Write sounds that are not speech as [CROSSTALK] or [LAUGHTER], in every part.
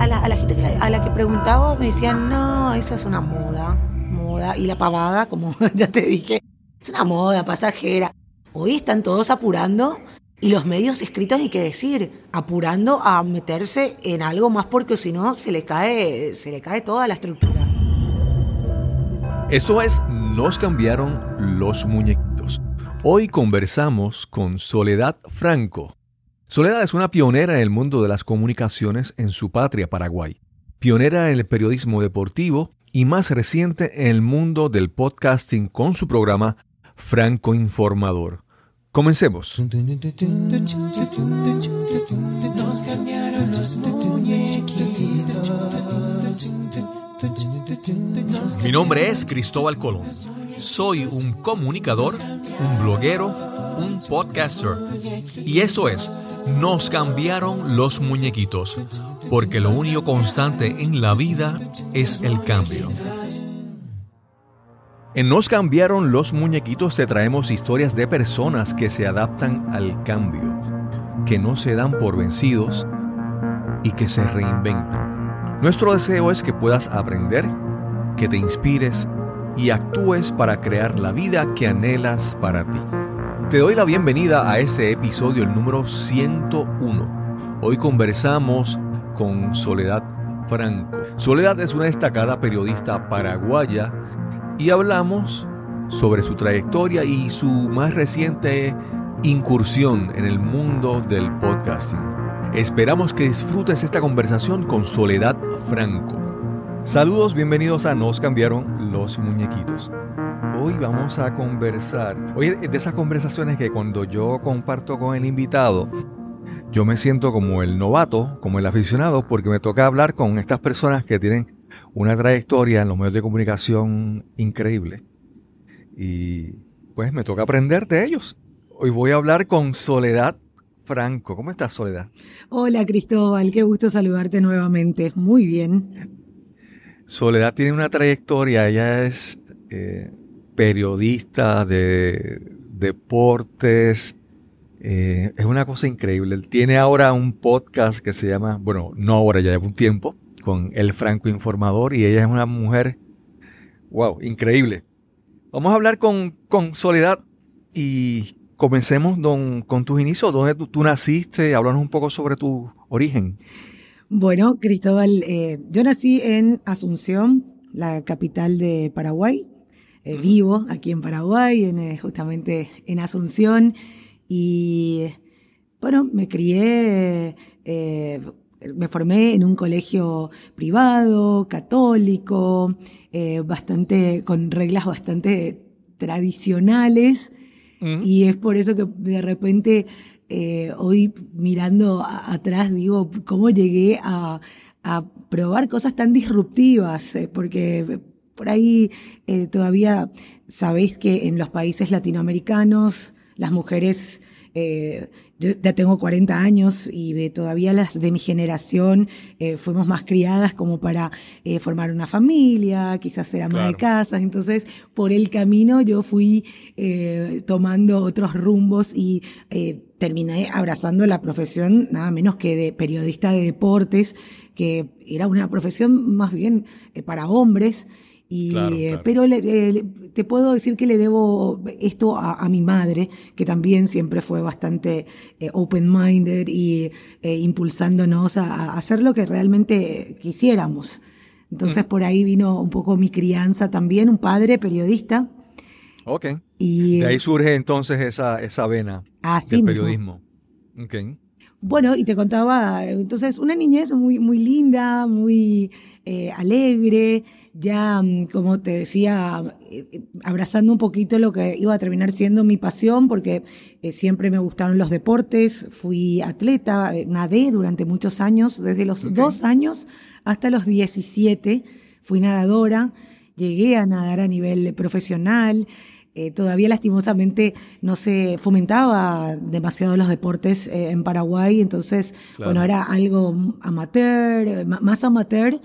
a la, gente que, a la que preguntaba me decían, no, esa es una moda, moda. Y la pavada, como [LAUGHS] ya te dije, es una moda pasajera. Hoy están todos apurando y los medios escritos ni qué decir, apurando a meterse en algo más porque si no se le cae, se le cae toda la estructura. Eso es, nos cambiaron los muñequitos. Hoy conversamos con Soledad Franco. Soledad es una pionera en el mundo de las comunicaciones en su patria, Paraguay. Pionera en el periodismo deportivo y más reciente en el mundo del podcasting con su programa Franco Informador. Comencemos. Mi nombre es Cristóbal Colón. Soy un comunicador, un bloguero, un podcaster. Y eso es, nos cambiaron los muñequitos, porque lo único constante en la vida es el cambio. En Nos cambiaron los muñequitos te traemos historias de personas que se adaptan al cambio, que no se dan por vencidos y que se reinventan. Nuestro deseo es que puedas aprender, que te inspires y actúes para crear la vida que anhelas para ti. Te doy la bienvenida a este episodio, el número 101. Hoy conversamos con Soledad Franco. Soledad es una destacada periodista paraguaya y hablamos sobre su trayectoria y su más reciente incursión en el mundo del podcasting. Esperamos que disfrutes esta conversación con Soledad Franco. Saludos, bienvenidos a Nos cambiaron los muñequitos. Hoy vamos a conversar, hoy de esas conversaciones que cuando yo comparto con el invitado, yo me siento como el novato, como el aficionado, porque me toca hablar con estas personas que tienen una trayectoria en los medios de comunicación increíble. Y pues me toca aprender de ellos. Hoy voy a hablar con Soledad Franco. ¿Cómo estás, Soledad? Hola, Cristóbal. Qué gusto saludarte nuevamente. Muy bien. Soledad tiene una trayectoria. Ella es eh, periodista de deportes. Eh, es una cosa increíble. Él tiene ahora un podcast que se llama, bueno, no ahora, ya lleva un tiempo, con El Franco Informador y ella es una mujer, wow, increíble. Vamos a hablar con, con Soledad y comencemos don, con tus inicios, dónde tú, naciste, háblanos un poco sobre tu origen. Bueno, Cristóbal, eh, yo nací en Asunción, la capital de Paraguay. Eh, vivo aquí en Paraguay, en, eh, justamente en Asunción. Y bueno, me crié me formé en un colegio privado, católico, eh, bastante, con reglas bastante tradicionales. Y es por eso que de repente eh, hoy mirando atrás digo, ¿cómo llegué a, probar cosas tan disruptivas? Eh, porque por ahí todavía sabéis que en los países latinoamericanos las mujeres yo ya tengo 40 años y todavía las de mi generación eh, fuimos más criadas como para eh, formar una familia, quizás ser ama de casa. Entonces, por el camino yo fui eh, tomando otros rumbos y terminé abrazando la profesión nada menos que de periodista de deportes, que era una profesión más bien para hombres. Y, eh, Pero te puedo decir que le debo esto a, mi madre, que también siempre fue bastante eh, open-minded y eh, impulsándonos a, hacer lo que realmente quisiéramos. Entonces mm. por ahí vino un poco mi crianza también, un padre periodista. Ok. Y, de ahí surge entonces esa, esa vena del periodismo. Okay. Bueno, y te contaba, entonces, una niñez muy, muy linda, muy alegre, ya, mm, como te decía, eh, abrazando un poquito lo que iba a terminar siendo mi pasión, porque eh, siempre me gustaron los deportes, fui atleta, eh, nadé durante muchos años, desde los dos años hasta los 17, fui nadadora, llegué a nadar a nivel profesional. todavía lastimosamente no se fomentaba demasiado los deportes en Paraguay, entonces, bueno, era algo amateur, más amateur,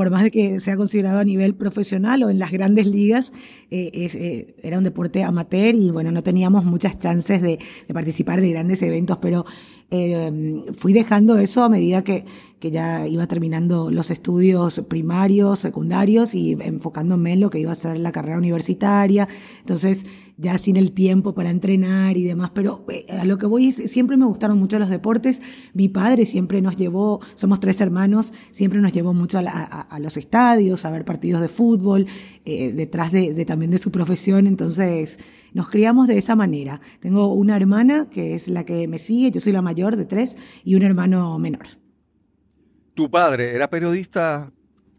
por más de que sea considerado a nivel profesional o en las grandes ligas, eh, eh, era un deporte amateur y bueno, no teníamos muchas chances de, participar de grandes eventos, pero eh, fui dejando eso a medida que, que ya iba terminando los estudios primarios, secundarios y enfocándome en lo que iba a ser la carrera universitaria. Entonces, ya sin el tiempo para entrenar y demás, pero eh, a lo que voy es, siempre me gustaron mucho los deportes. Mi padre siempre nos llevó, somos tres hermanos, siempre nos llevó mucho a, los estadios, a ver partidos de fútbol, eh, detrás de, de, también de su profesión. Entonces, nos criamos de esa manera. Tengo una hermana que es la que me sigue, yo soy la mayor de tres, y un hermano menor. ¿Tu padre era periodista?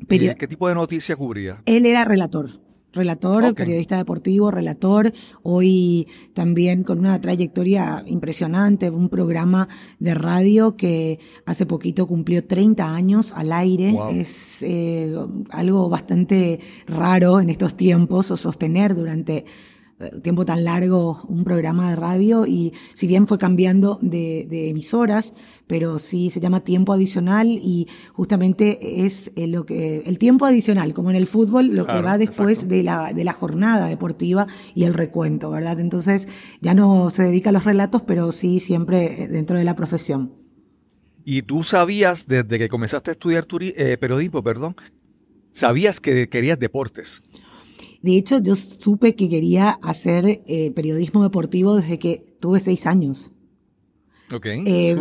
¿Qué tipo de noticias cubría? Él era relator. Relator, periodista deportivo, relator, hoy también con una trayectoria impresionante, un programa de radio que hace poquito cumplió 30 años al aire. Es eh, algo bastante raro en estos tiempos, o sostener durante tiempo tan largo un programa de radio y si bien fue cambiando de, emisoras, pero sí se llama tiempo adicional y justamente es eh, lo que el tiempo adicional, como en el fútbol, lo que va después de la, de la jornada deportiva y el recuento, ¿verdad? Entonces ya no se dedica a los relatos, pero sí siempre dentro de la profesión. ¿Y tú sabías desde que comenzaste a estudiar eh, periodismo, perdón, sabías que querías deportes? De hecho, yo supe que quería hacer eh, periodismo deportivo desde que tuve seis años. Ok, eh,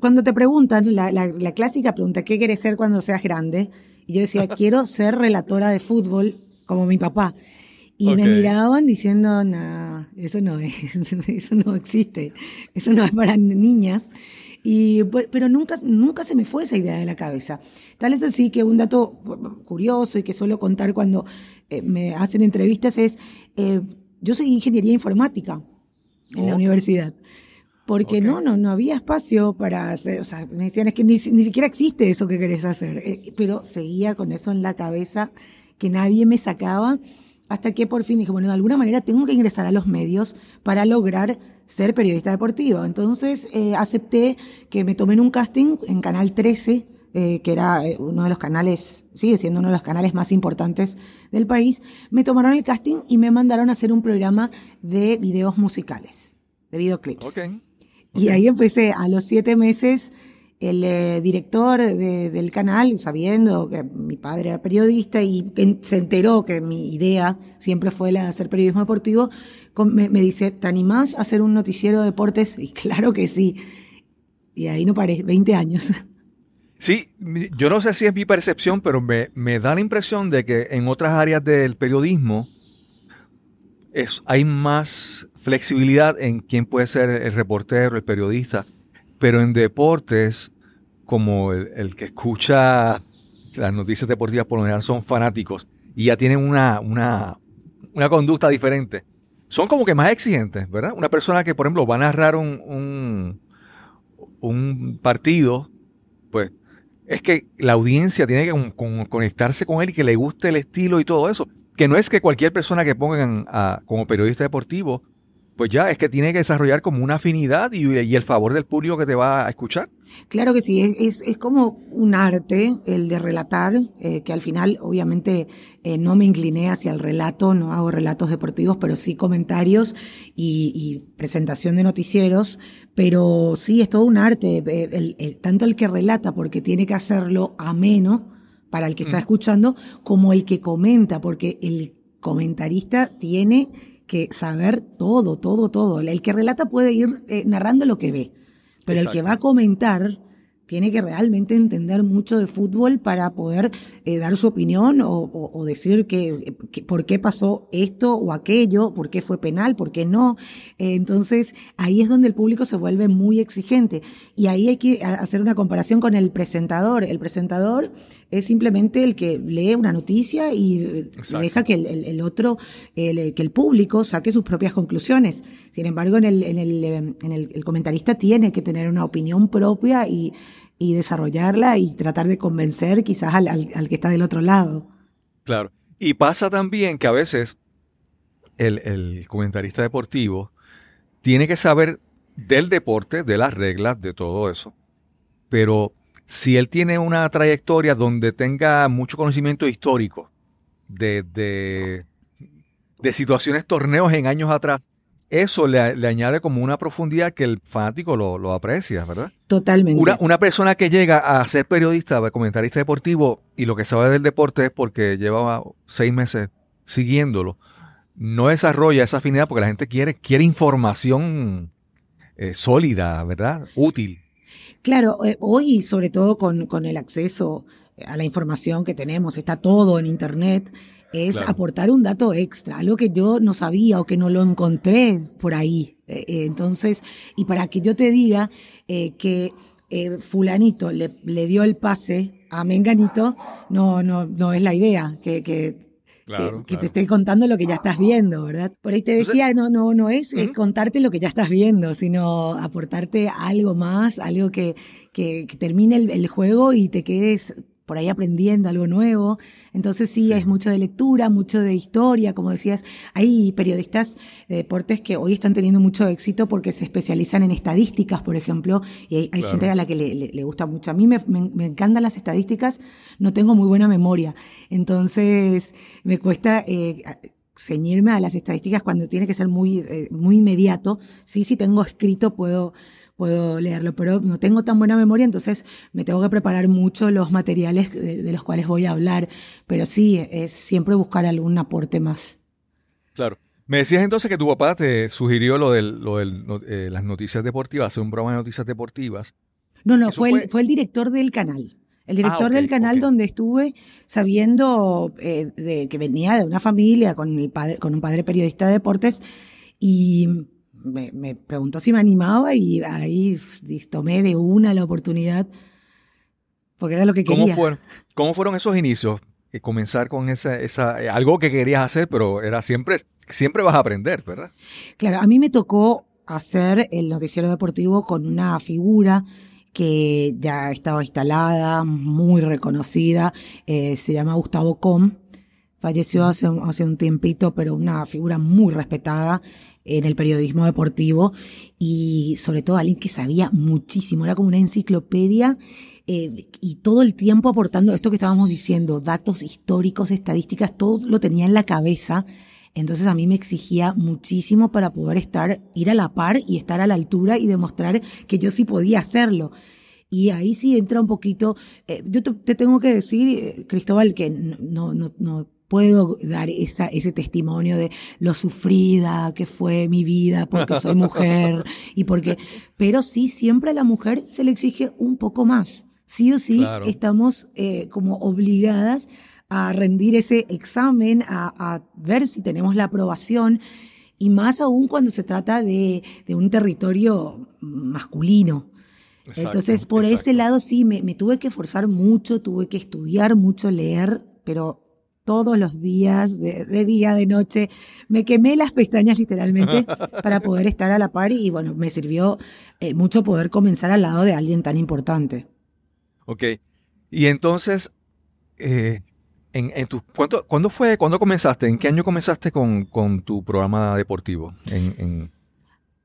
cuando te preguntan, la, clásica pregunta, ¿qué quieres ser cuando seas grande? Y yo decía, [LAUGHS] quiero ser relatora de fútbol como mi papá. Y me miraban diciendo, no, eso no es, [LAUGHS] eso no existe, eso no es para niñas. Y, pero nunca, nunca se me fue esa idea de la cabeza. Tal es así que un dato curioso y que suelo contar cuando eh, me hacen entrevistas es, eh, yo soy ingeniería informática en la universidad. Porque no, no, no había espacio para hacer, o sea, me decían, es que ni, siquiera existe eso que querés hacer. Eh, pero seguía con eso en la cabeza que nadie me sacaba hasta que por fin dije, bueno, de alguna manera tengo que ingresar a los medios para lograr ser periodista deportivo. Entonces acepté que me tomen un casting en Canal 13 eh, que era eh, uno de los canales, sigue siendo uno de los canales más importantes del país, me tomaron el casting y me mandaron a hacer un programa de videos musicales, de videoclips. Y ahí empecé a los siete meses el eh, director del canal, sabiendo que mi padre era periodista y se enteró que mi idea siempre fue la de hacer periodismo deportivo, me, me, dice, ¿te animás a hacer un noticiero de deportes? Y claro que sí. Y ahí no paré, 20 años. Sí, yo no sé si es mi percepción, pero me, da la impresión de que en otras áreas del periodismo es, hay más flexibilidad en quién puede ser el reportero, el periodista, pero en deportes, como el, que escucha las noticias deportivas por lo general son fanáticos y ya tienen una, una, una conducta diferente. Son como que más exigentes, ¿verdad? Una persona que, por ejemplo, va a narrar un, un, un partido, es que la audiencia tiene que conectarse con él y que le guste el estilo y todo eso. Que no es que cualquier persona que pongan como periodista deportivo, pues ya es que tiene que desarrollar como una afinidad y, el favor del público que te va a escuchar. Claro que sí, es, es, como un arte el de relatar, eh, que al final obviamente eh, no me incliné hacia el relato, no hago relatos deportivos, pero sí comentarios y, presentación de noticieros, pero sí es todo un arte, eh, tanto el que relata porque tiene que hacerlo ameno para el que está mm. escuchando, como el que comenta, porque el comentarista tiene que saber todo, todo, todo. El que relata puede ir eh, narrando lo que ve, pero el que va a comentar tiene que realmente entender mucho de fútbol para poder eh, dar su opinión o, decir que, por qué pasó esto o aquello, por qué fue penal, por qué no. Eh, entonces, ahí es donde el público se vuelve muy exigente. Y ahí hay que hacer una comparación con el presentador. El presentador es simplemente el que lee una noticia y eh, deja que el, otro, que el público saque sus propias conclusiones. Sin embargo, en el, en el, en el comentarista tiene que tener una opinión propia y y desarrollarla y tratar de convencer quizás al, que está del otro lado. Claro. Y pasa también que a veces el, comentarista deportivo tiene que saber del deporte, de las reglas, de todo eso. Pero si él tiene una trayectoria donde tenga mucho conocimiento histórico de, de, de situaciones, torneos en años atrás, eso le, añade como una profundidad que el fanático lo, aprecia, ¿verdad? Totalmente. Una, una, persona que llega a ser periodista, comentarista deportivo, y lo que sabe del deporte es porque llevaba seis meses siguiéndolo, no desarrolla esa afinidad porque la gente quiere, quiere información eh, sólida, ¿verdad? Útil. Claro, eh, hoy sobre todo con, con el acceso a la información que tenemos, está todo en Internet es aportar un dato extra, algo que yo no sabía o que no lo encontré por ahí. Eh, eh, entonces, y para que yo te diga eh, que fulanito le, le, dio el pase a Menganito, no, no, no es la idea, que, que que, te esté contando lo que ya estás viendo, ¿verdad? Por ahí te decía, no, no, no es contarte lo que ya estás viendo, sino aportarte algo más, algo que, que, termine el, juego y te quedes por ahí aprendiendo algo nuevo. Entonces sí, es mucho de lectura, mucho de historia, como decías. Hay periodistas de deportes que hoy están teniendo mucho éxito porque se especializan en estadísticas, por ejemplo, y hay, gente a la que le, gusta mucho. A mí me, encantan las estadísticas, no tengo muy buena memoria, entonces me cuesta... Eh, ceñirme a las estadísticas cuando tiene que ser muy, eh, muy inmediato. Sí, sí tengo escrito, puedo, puedo leerlo, pero no tengo tan buena memoria, entonces me tengo que preparar mucho los materiales de, los cuales voy a hablar, pero sí, es siempre buscar algún aporte más. Claro. Me decías entonces que tu papá te sugirió lo de lo eh, las noticias deportivas, hacer un programa de noticias deportivas. No, no, fue, El, fue el director del canal. El director ah, del canal donde estuve sabiendo eh, de que venía de una familia con, el padre, con un padre periodista de deportes y me, preguntó si me animaba y ahí tomé de una la oportunidad porque era lo que quería. ¿Cómo fueron, cómo fueron esos inicios? Eh, comenzar con esa, esa, eh, algo que querías hacer, pero era siempre, siempre vas a aprender, ¿verdad? Claro, a mí me tocó hacer el noticiero deportivo con una figura que ya estaba instalada, muy reconocida, eh, se llama Gustavo Com. Falleció hace, hace un tiempito, pero una figura muy respetada en el periodismo deportivo y sobre todo alguien que sabía muchísimo, era como una enciclopedia eh, y todo el tiempo aportando esto que estábamos diciendo, datos históricos, estadísticas, todo lo tenía en la cabeza. Entonces a mí me exigía muchísimo para poder estar, ir a la par y estar a la altura y demostrar que yo sí podía hacerlo. Y ahí sí entra un poquito, eh, yo te, tengo que decir, eh, Cristóbal, que no, no, no puedo dar esa, ese testimonio de lo sufrida que fue mi vida porque soy mujer y porque, pero sí, siempre a la mujer se le exige un poco más. Sí o sí, estamos eh, como obligadas a rendir ese examen, a, ver si tenemos la aprobación y más aún cuando se trata de, de un territorio masculino. Entonces, por ese lado sí, me, me tuve que esforzar mucho, tuve que estudiar mucho, leer, pero todos los días, de, día, de noche. Me quemé las pestañas literalmente [LAUGHS] para poder estar a la par y bueno, me sirvió eh, mucho poder comenzar al lado de alguien tan importante. Ok. Y entonces, eh, en, tu, ¿cuándo, fue, cuándo comenzaste? ¿En qué año comenzaste con, con tu programa deportivo? en,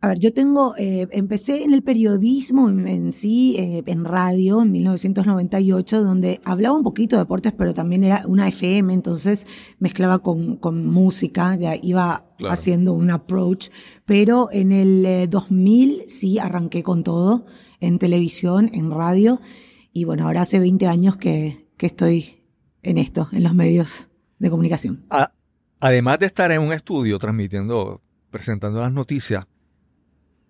a ver, yo tengo, eh, empecé en el periodismo en, sí, eh, en radio, en 1998, donde hablaba un poquito de deportes, pero también era una FM, entonces mezclaba con, con música, ya iba haciendo un approach. Pero en el 2000 eh, sí arranqué con todo, en televisión, en radio, y bueno, ahora hace 20 años que, que estoy en esto, en los medios de comunicación. además de estar en un estudio transmitiendo, presentando las noticias,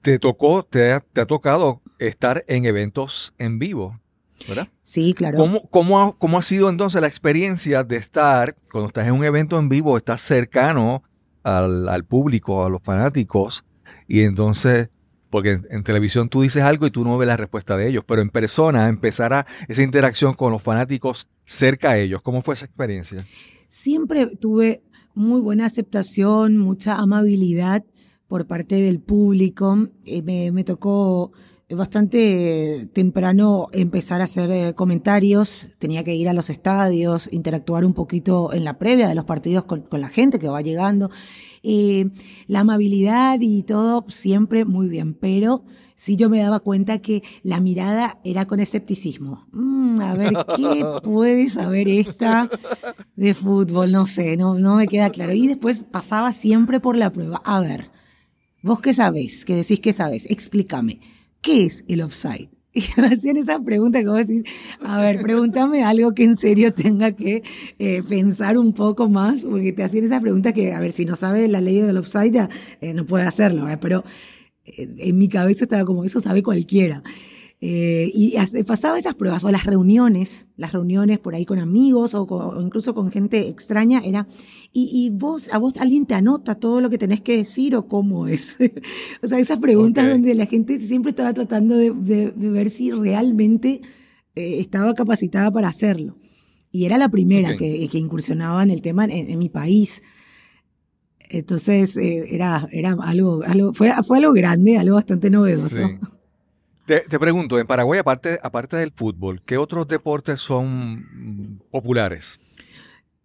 te tocó, te ha, tocado estar en eventos en vivo, ¿verdad? Sí, claro. ¿Cómo, cómo, ha, ¿Cómo ha sido entonces la experiencia de estar, cuando estás en un evento en vivo, estás cercano al, público, a los fanáticos, y entonces, porque en, televisión tú dices algo y tú no ves la respuesta de ellos, pero en persona empezar esa interacción con los fanáticos cerca a ellos, ¿cómo fue esa experiencia? Siempre tuve muy buena aceptación, mucha amabilidad por parte del público. Eh, me, tocó bastante temprano empezar a hacer eh, comentarios, tenía que ir a los estadios, interactuar un poquito en la previa de los partidos con, la gente que va llegando. Eh, la amabilidad y todo siempre muy bien, pero sí yo me daba cuenta que la mirada era con escepticismo. Mm, a ver, ¿qué [LAUGHS] puede saber esta de fútbol? No sé, no, no me queda claro. Y después pasaba siempre por la prueba. A ver, vos qué sabés, que decís que sabés, explícame, ¿qué es el offside? [LAUGHS] Y me hacían esa pregunta vos decís, a ver, pregúntame algo que en serio tenga que eh, pensar un poco más, porque te hacían esa pregunta que, a ver, si no sabe la ley del offside, eh, no puede hacerlo, pero eh, en mi cabeza estaba como, eso sabe cualquiera. Eh, y pasaba esas pruebas o las reuniones, las reuniones por ahí con amigos o, incluso con gente extraña, era, y, vos, a vos alguien te anota todo lo que tenés que decir o cómo es. [LAUGHS] o sea, esas preguntas donde la gente siempre estaba tratando de, ver si realmente eh, estaba capacitada para hacerlo. Y era la primera que, incursionaba en el tema en, mi país. Entonces, eh, era, era algo, algo fue, fue algo grande, algo bastante novedoso. Te, pregunto, en Paraguay, aparte, aparte del fútbol, ¿qué otros deportes son populares?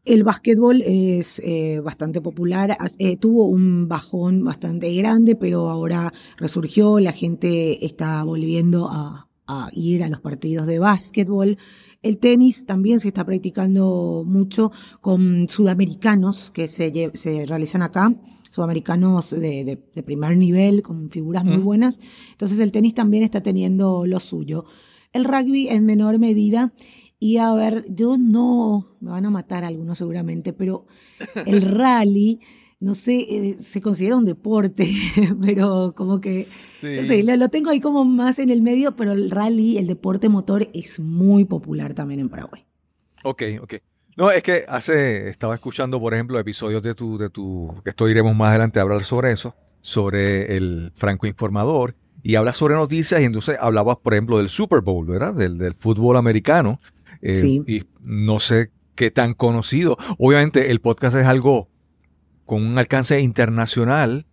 El básquetbol es eh, bastante popular, eh, tuvo un bajón bastante grande, pero ahora resurgió, la gente está volviendo a, ir a los partidos de básquetbol. El tenis también se está practicando mucho con sudamericanos que se, se realizan acá sudamericanos de, primer nivel, con figuras muy buenas. Entonces el tenis también está teniendo lo suyo. El rugby en menor medida. Y a ver, yo no, me van a matar algunos seguramente, pero [LAUGHS] el rally, no sé, eh, se considera un deporte, [LAUGHS] pero como que, no sé, lo, lo, tengo ahí como más en el medio, pero el rally, el deporte motor, es muy popular también en Paraguay. Ok, ok. No, es que hace, estaba escuchando, por ejemplo, episodios de tu, de tu, que esto iremos más adelante a hablar sobre eso, sobre el Franco Informador, y hablas sobre noticias, y entonces hablabas, por ejemplo, del Super Bowl, ¿verdad? Del, fútbol americano. Eh, sí. Y no sé qué tan conocido. Obviamente, el podcast es algo con un alcance internacional,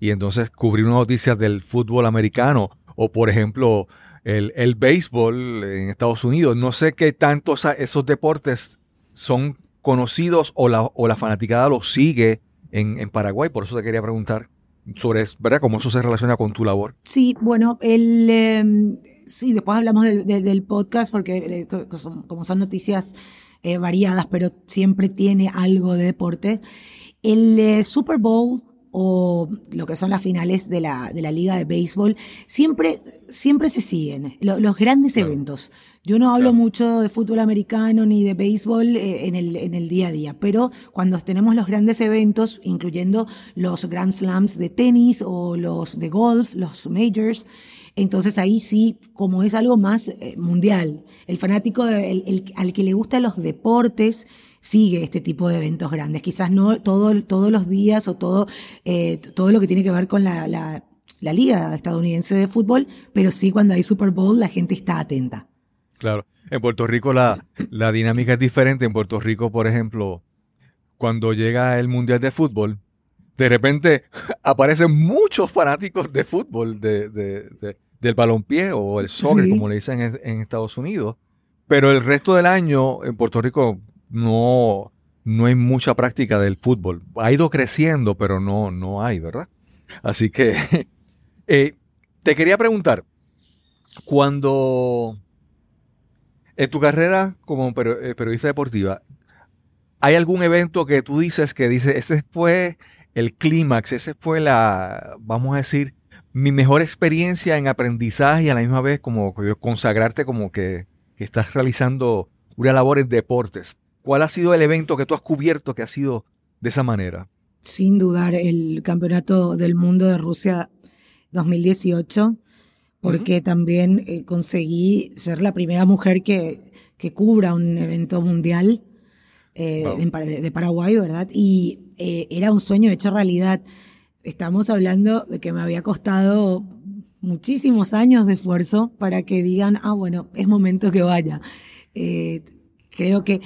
y entonces cubrir una noticia del fútbol americano, o por ejemplo, el, el béisbol en Estados Unidos. No sé qué tantos esos deportes son conocidos o la, o la fanaticada los sigue en, Paraguay. Por eso te quería preguntar sobre ¿verdad? cómo eso se relaciona con tu labor. Sí, bueno, el, em, sí, después hablamos del, podcast porque eh, como son noticias eh, variadas, pero siempre tiene algo de deporte. El eh, Super Bowl o lo que son las finales de la, de la liga de béisbol, siempre, siempre se siguen, los grandes eventos. Yo no hablo mucho de fútbol americano ni de béisbol eh, en, el, en el día a día, pero cuando tenemos los grandes eventos, incluyendo los Grand Slams de tenis o los de golf, los majors, entonces ahí sí, como es algo más eh, mundial, el fanático, el, al que le gustan los deportes, sigue este tipo de eventos grandes. Quizás no todo, todos los días o todo, eh, todo lo que tiene que ver con la, la, la liga estadounidense de fútbol, pero sí cuando hay Super Bowl la gente está atenta. Claro. En Puerto Rico la, la dinámica es diferente. En Puerto Rico, por ejemplo, cuando llega el Mundial de Fútbol, de repente [LAUGHS] aparecen muchos fanáticos de fútbol, de, de, del balompié o el soccer, como le dicen en, Estados Unidos. Pero el resto del año en Puerto Rico no, no hay mucha práctica del fútbol. Ha ido creciendo, pero no, no hay, ¿verdad? Así que [LAUGHS] eh, te quería preguntar, cuando en tu carrera como eh, periodista deportiva, ¿hay algún evento que tú dices que dices, ese fue el clímax, ese fue la, vamos a decir, mi mejor experiencia en aprendizaje y a la misma vez como consagrarte como que, estás realizando una labor en deportes? ¿Cuál ha sido el evento que tú has cubierto que ha sido de esa manera? Sin dudar, el Campeonato del Mundo de Rusia 2018 porque también eh, conseguí ser la primera mujer que, que cubra un evento mundial eh, de, Paraguay, ¿verdad? Y eh, era un sueño hecho realidad. Estamos hablando de que me había costado muchísimos años de esfuerzo para que digan, ah, bueno, es momento que vaya. Creo que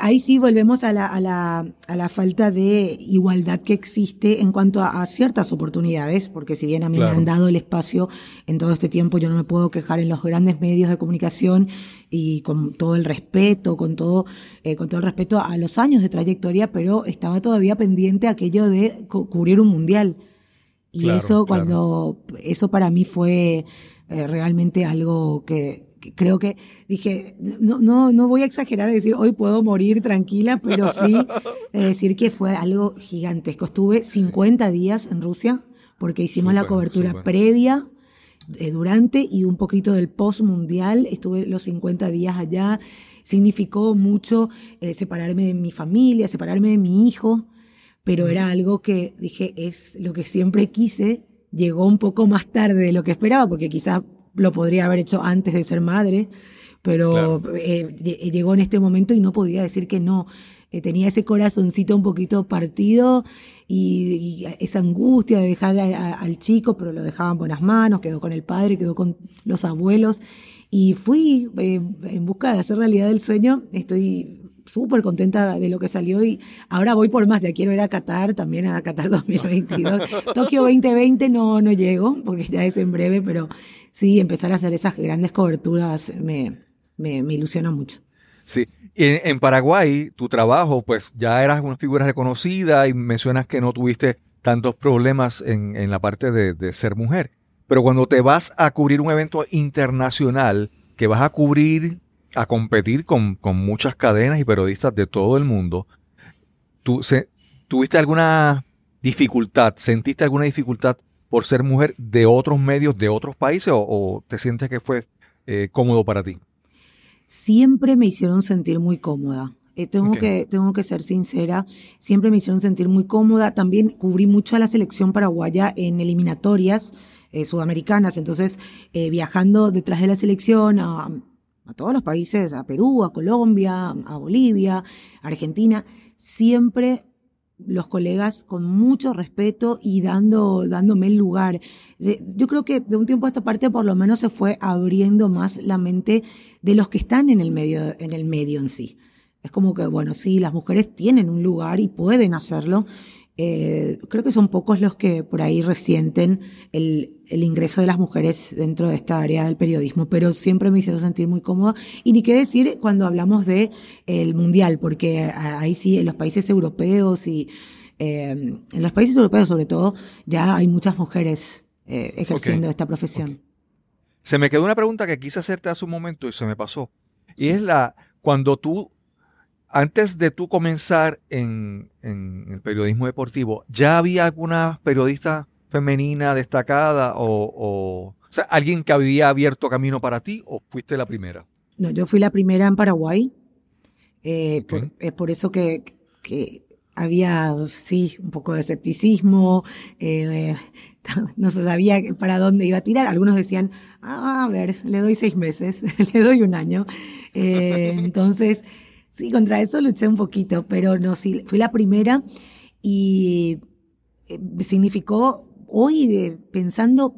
ahí sí volvemos a la, a la, a la falta de igualdad que existe en cuanto a, ciertas oportunidades, porque si bien a mí me han dado el espacio en todo este tiempo, yo no me puedo quejar en los grandes medios de comunicación y con todo el respeto, con todo, eh, con todo el respeto a los años de trayectoria, pero estaba todavía pendiente aquello de cubrir un mundial. Y eso cuando, eso para mí fue eh, realmente algo que, creo que dije, no, no, no voy a exagerar y decir hoy puedo morir tranquila, pero sí [LAUGHS] decir que fue algo gigantesco. Estuve 50 días en Rusia, porque hicimos la cobertura previa, eh, durante y un poquito del post mundial. Estuve los 50 días allá. Significó mucho eh, separarme de mi familia, separarme de mi hijo, pero era algo que dije, es lo que siempre quise. Llegó un poco más tarde de lo que esperaba, porque quizás lo podría haber hecho antes de ser madre, pero eh, llegó en este momento y no podía decir que no. Eh, tenía ese corazoncito un poquito partido y, esa angustia de dejar al chico, pero lo dejaban en buenas manos, quedó con el padre, quedó con los abuelos. Y fui eh, en busca de hacer realidad el sueño. Estoy súper contenta de lo que salió y ahora voy por más. Ya quiero ir a Qatar, también a Qatar [LAUGHS] 2022. Tokio 2020 no, no llego, porque ya es en breve, pero sí, empezar a hacer esas grandes coberturas me, me, ilusiona mucho. Sí, en, Paraguay tu trabajo, pues ya eras una figura reconocida y mencionas que no tuviste tantos problemas en, la parte de, ser mujer. Pero cuando te vas a cubrir un evento internacional, que vas a cubrir, a competir con, muchas cadenas y periodistas de todo el mundo, ¿tú, ¿tuviste alguna dificultad, sentiste alguna dificultad por ser mujer de otros medios, de otros países, o, te sientes que fue eh, cómodo para ti? siempre me hicieron sentir muy cómoda. Eh, tengo, que, tengo que ser sincera, siempre me hicieron sentir muy cómoda. También cubrí mucho a la selección paraguaya en eliminatorias eh, sudamericanas, entonces viajando detrás de la selección a, a todos los países, a Perú, a Colombia, a Bolivia, a Argentina, siempre los colegas con mucho respeto y dando, dándome el lugar. yo creo que de un tiempo a esta parte por lo menos se fue abriendo más la mente de los que están en el medio, en el medio en sí. Es como que, bueno, sí, las mujeres tienen un lugar y pueden hacerlo. Eh, creo que son pocos los que por ahí resienten el, el, ingreso de las mujeres dentro de esta área del periodismo, pero siempre me hicieron sentir muy cómoda. Y ni qué decir cuando hablamos de el mundial, porque ahí sí, en los países europeos y eh, en los países europeos sobre todo, ya hay muchas mujeres eh, ejerciendo esta profesión. Se me quedó una pregunta que quise hacerte hace un momento y se me pasó. Y es la, cuando tú antes de tú comenzar en, el periodismo deportivo, ¿ya había alguna periodista femenina destacada o, sea, alguien que había abierto camino para ti o fuiste la primera? No, yo fui la primera en Paraguay. Eh, es por eso que, había, sí, un poco de escepticismo. Eh, [LAUGHS] no se sabía para dónde iba a tirar. Algunos decían, ah, a ver, le doy seis meses, [LAUGHS] le doy un año. Eh, [LAUGHS] entonces, Sí, contra eso luché un poquito, pero no, sí, fui la primera y eh, significó, hoy pensando,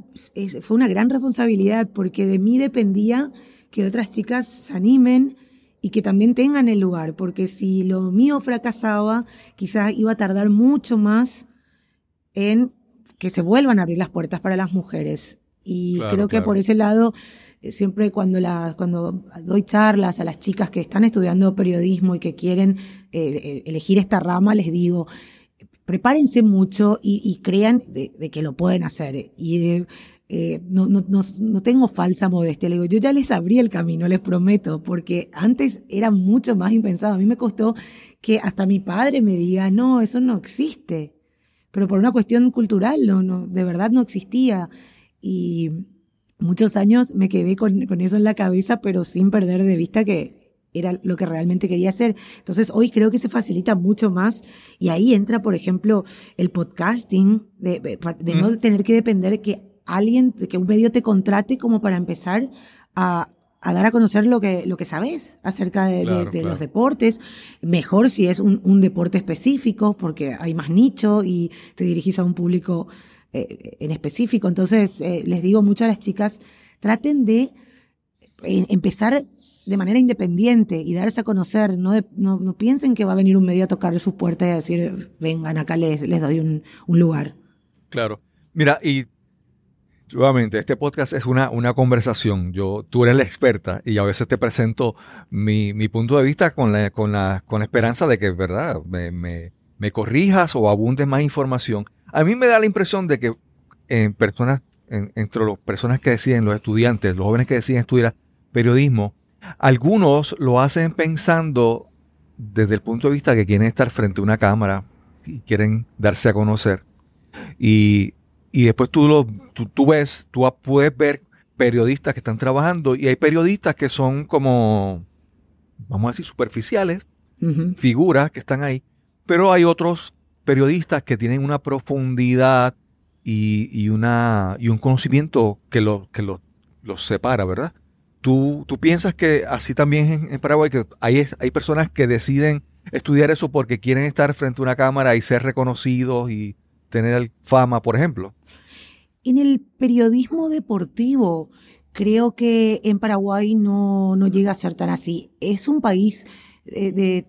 fue una gran responsabilidad porque de mí dependía que otras chicas se animen y que también tengan el lugar, porque si lo mío fracasaba, quizás iba a tardar mucho más en que se vuelvan a abrir las puertas para las mujeres. Y creo que por ese lado siempre cuando, la, cuando doy charlas a las chicas que están estudiando periodismo y que quieren eh, eh, elegir esta rama, les digo, prepárense mucho y, crean de, que lo pueden hacer. Y no, no, no, tengo falsa modestia, le digo, yo ya les abrí el camino, les prometo, porque antes era mucho más impensado. A mí me costó que hasta mi padre me diga, no, eso no existe. Pero por una cuestión cultural, no, no, de verdad no existía. Y muchos años me quedé con, eso en la cabeza, pero sin perder de vista que era lo que realmente quería hacer. Entonces hoy creo que se facilita mucho más y ahí entra, por ejemplo, el podcasting, de, no tener que depender que alguien, que un medio te contrate como para empezar a, dar a conocer lo que, lo que sabes acerca de, los deportes. Mejor si es un, un, deporte específico, porque hay más nicho y te dirigís a un público eh, en específico. Entonces, eh, les digo mucho a las chicas, traten de eh, empezar de manera independiente y darse a conocer. No, no, piensen que va a venir un medio a tocar su puerta y a decir, vengan, acá les, les doy un, lugar. Claro. Mira, y nuevamente, este podcast es una, una conversación. Yo, tú eres la experta y a veces te presento mi, mi punto de vista con la, con la, con esperanza de que, ¿verdad?, me, me, me corrijas o abundes más información. A mí me da la impresión de que en personas, entre las personas que deciden, los estudiantes, los jóvenes que deciden estudiar periodismo, algunos lo hacen pensando desde el punto de vista que quieren estar frente a una cámara y quieren darse a conocer. Y, y después tú, lo, tú, ves, tú puedes ver periodistas que están trabajando y hay periodistas que son como, vamos a decir, superficiales, figuras que están ahí, pero hay otros periodistas que tienen una profundidad y, una, y un conocimiento que, lo, que los separa, ¿verdad? ¿Tú, ¿Tú piensas que así también en, Paraguay, que hay, hay personas que deciden estudiar eso porque quieren estar frente a una cámara y ser reconocidos y tener fama, por ejemplo? En el periodismo deportivo, creo que en Paraguay no, no llega a ser tan así. Es un país eh, de...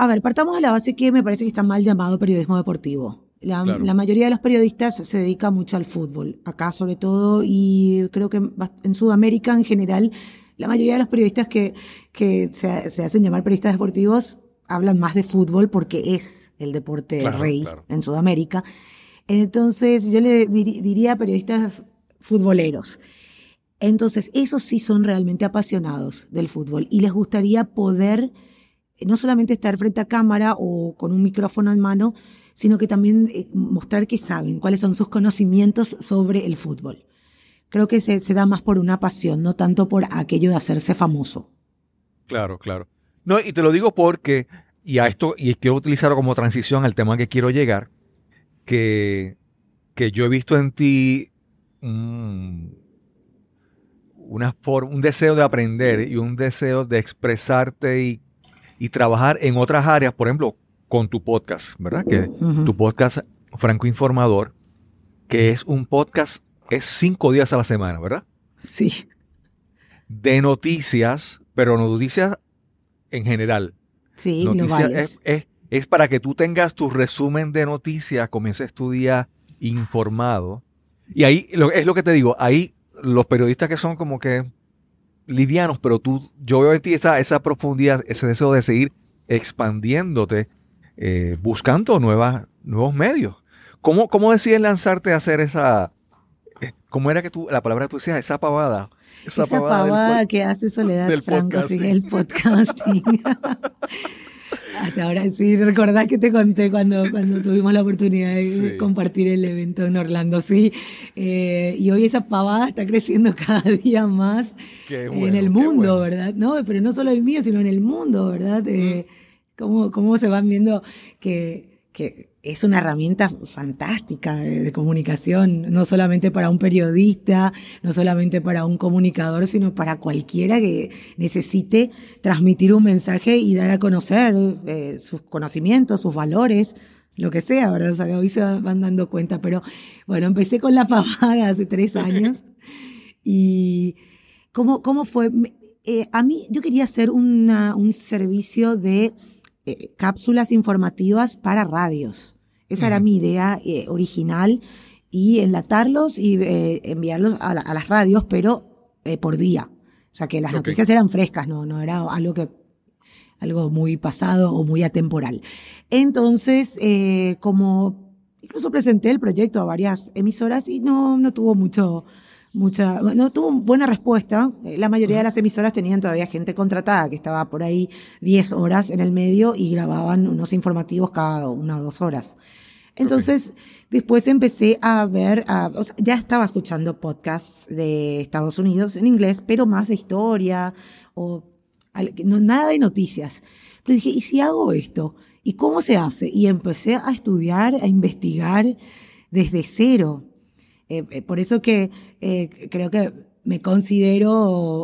a ver, partamos de la base que me parece que está mal llamado periodismo deportivo. La, mayoría de los periodistas se dedica mucho al fútbol, acá sobre todo, y creo que en Sudamérica en general, la mayoría de los periodistas que, que se, hacen llamar periodistas deportivos hablan más de fútbol porque es el deporte rey en Sudamérica. Entonces, yo le diría periodistas futboleros. Entonces, esos sí son realmente apasionados del fútbol y les gustaría poder no solamente estar frente a cámara o con un micrófono en mano, sino que también eh, mostrar que saben, cuáles son sus conocimientos sobre el fútbol. Creo que se, da más por una pasión, no tanto por aquello de hacerse famoso. Claro, claro. No, y te lo digo porque, y a esto, y quiero utilizarlo como transición al tema que quiero llegar, que, que yo he visto en ti un, una un deseo de aprender y un deseo de expresarte y, y trabajar en otras áreas, por ejemplo, con tu podcast, ¿verdad? Que tu podcast Franco Informador, que es un podcast, es cinco días a la semana, ¿verdad? Sí. De noticias, pero noticias en general. Sí, noticias es, es, para que tú tengas tu resumen de noticias, comiences tu día informado. Y ahí es lo que te digo, ahí los periodistas que son como que livianos, pero tú, yo veo en ti esa, esa profundidad, ese deseo de seguir expandiéndote eh, buscando nuevas, nuevos medios. ¿Cómo, ¿Cómo decides lanzarte a hacer esa, eh, cómo era que tú, la palabra que tú decías, esa pavada? Esa, pavada, que hace Soledad Franco, sí, el podcasting. [LAUGHS] [LAUGHS] Hasta ahora sí, recordás que te conté cuando, cuando tuvimos la oportunidad de compartir el evento en Orlando, sí. Eh, y hoy esa pavada está creciendo [LAUGHS] cada día más en el mundo, ¿verdad? No, pero no solo el mío, sino en el mundo, ¿verdad? cómo, cómo se van viendo que, que es una herramienta fantástica de, comunicación, no solamente para un periodista, no solamente para un comunicador, sino para cualquiera que necesite transmitir un mensaje y dar a conocer eh, sus conocimientos, sus valores, lo que sea, ¿verdad? O sea, hoy se van dando cuenta, pero bueno, empecé con la pavada hace tres años y ¿cómo, cómo fue? Eh, a mí yo quería hacer una, un servicio de eh, cápsulas informativas para radios. Esa era mi idea eh, original y enlatarlos y eh, enviarlos a, las radios, pero por día. O sea, que las noticias eran frescas, no, no era algo que algo muy pasado o muy atemporal. Entonces, como incluso presenté el proyecto a varias emisoras y no, no tuvo mucho, mucha, no tuvo buena respuesta. Eh, la mayoría de las emisoras tenían todavía gente contratada que estaba por ahí 10 horas en el medio y grababan unos informativos cada una o dos horas. Entonces, después empecé a ver, o sea, ya estaba escuchando podcasts de Estados Unidos en inglés, pero más de historia o no, nada de noticias. Pero dije, ¿y si hago esto? ¿Y cómo se hace? Y empecé a estudiar, a investigar desde cero. Eh, eh, por eso que eh, creo que me considero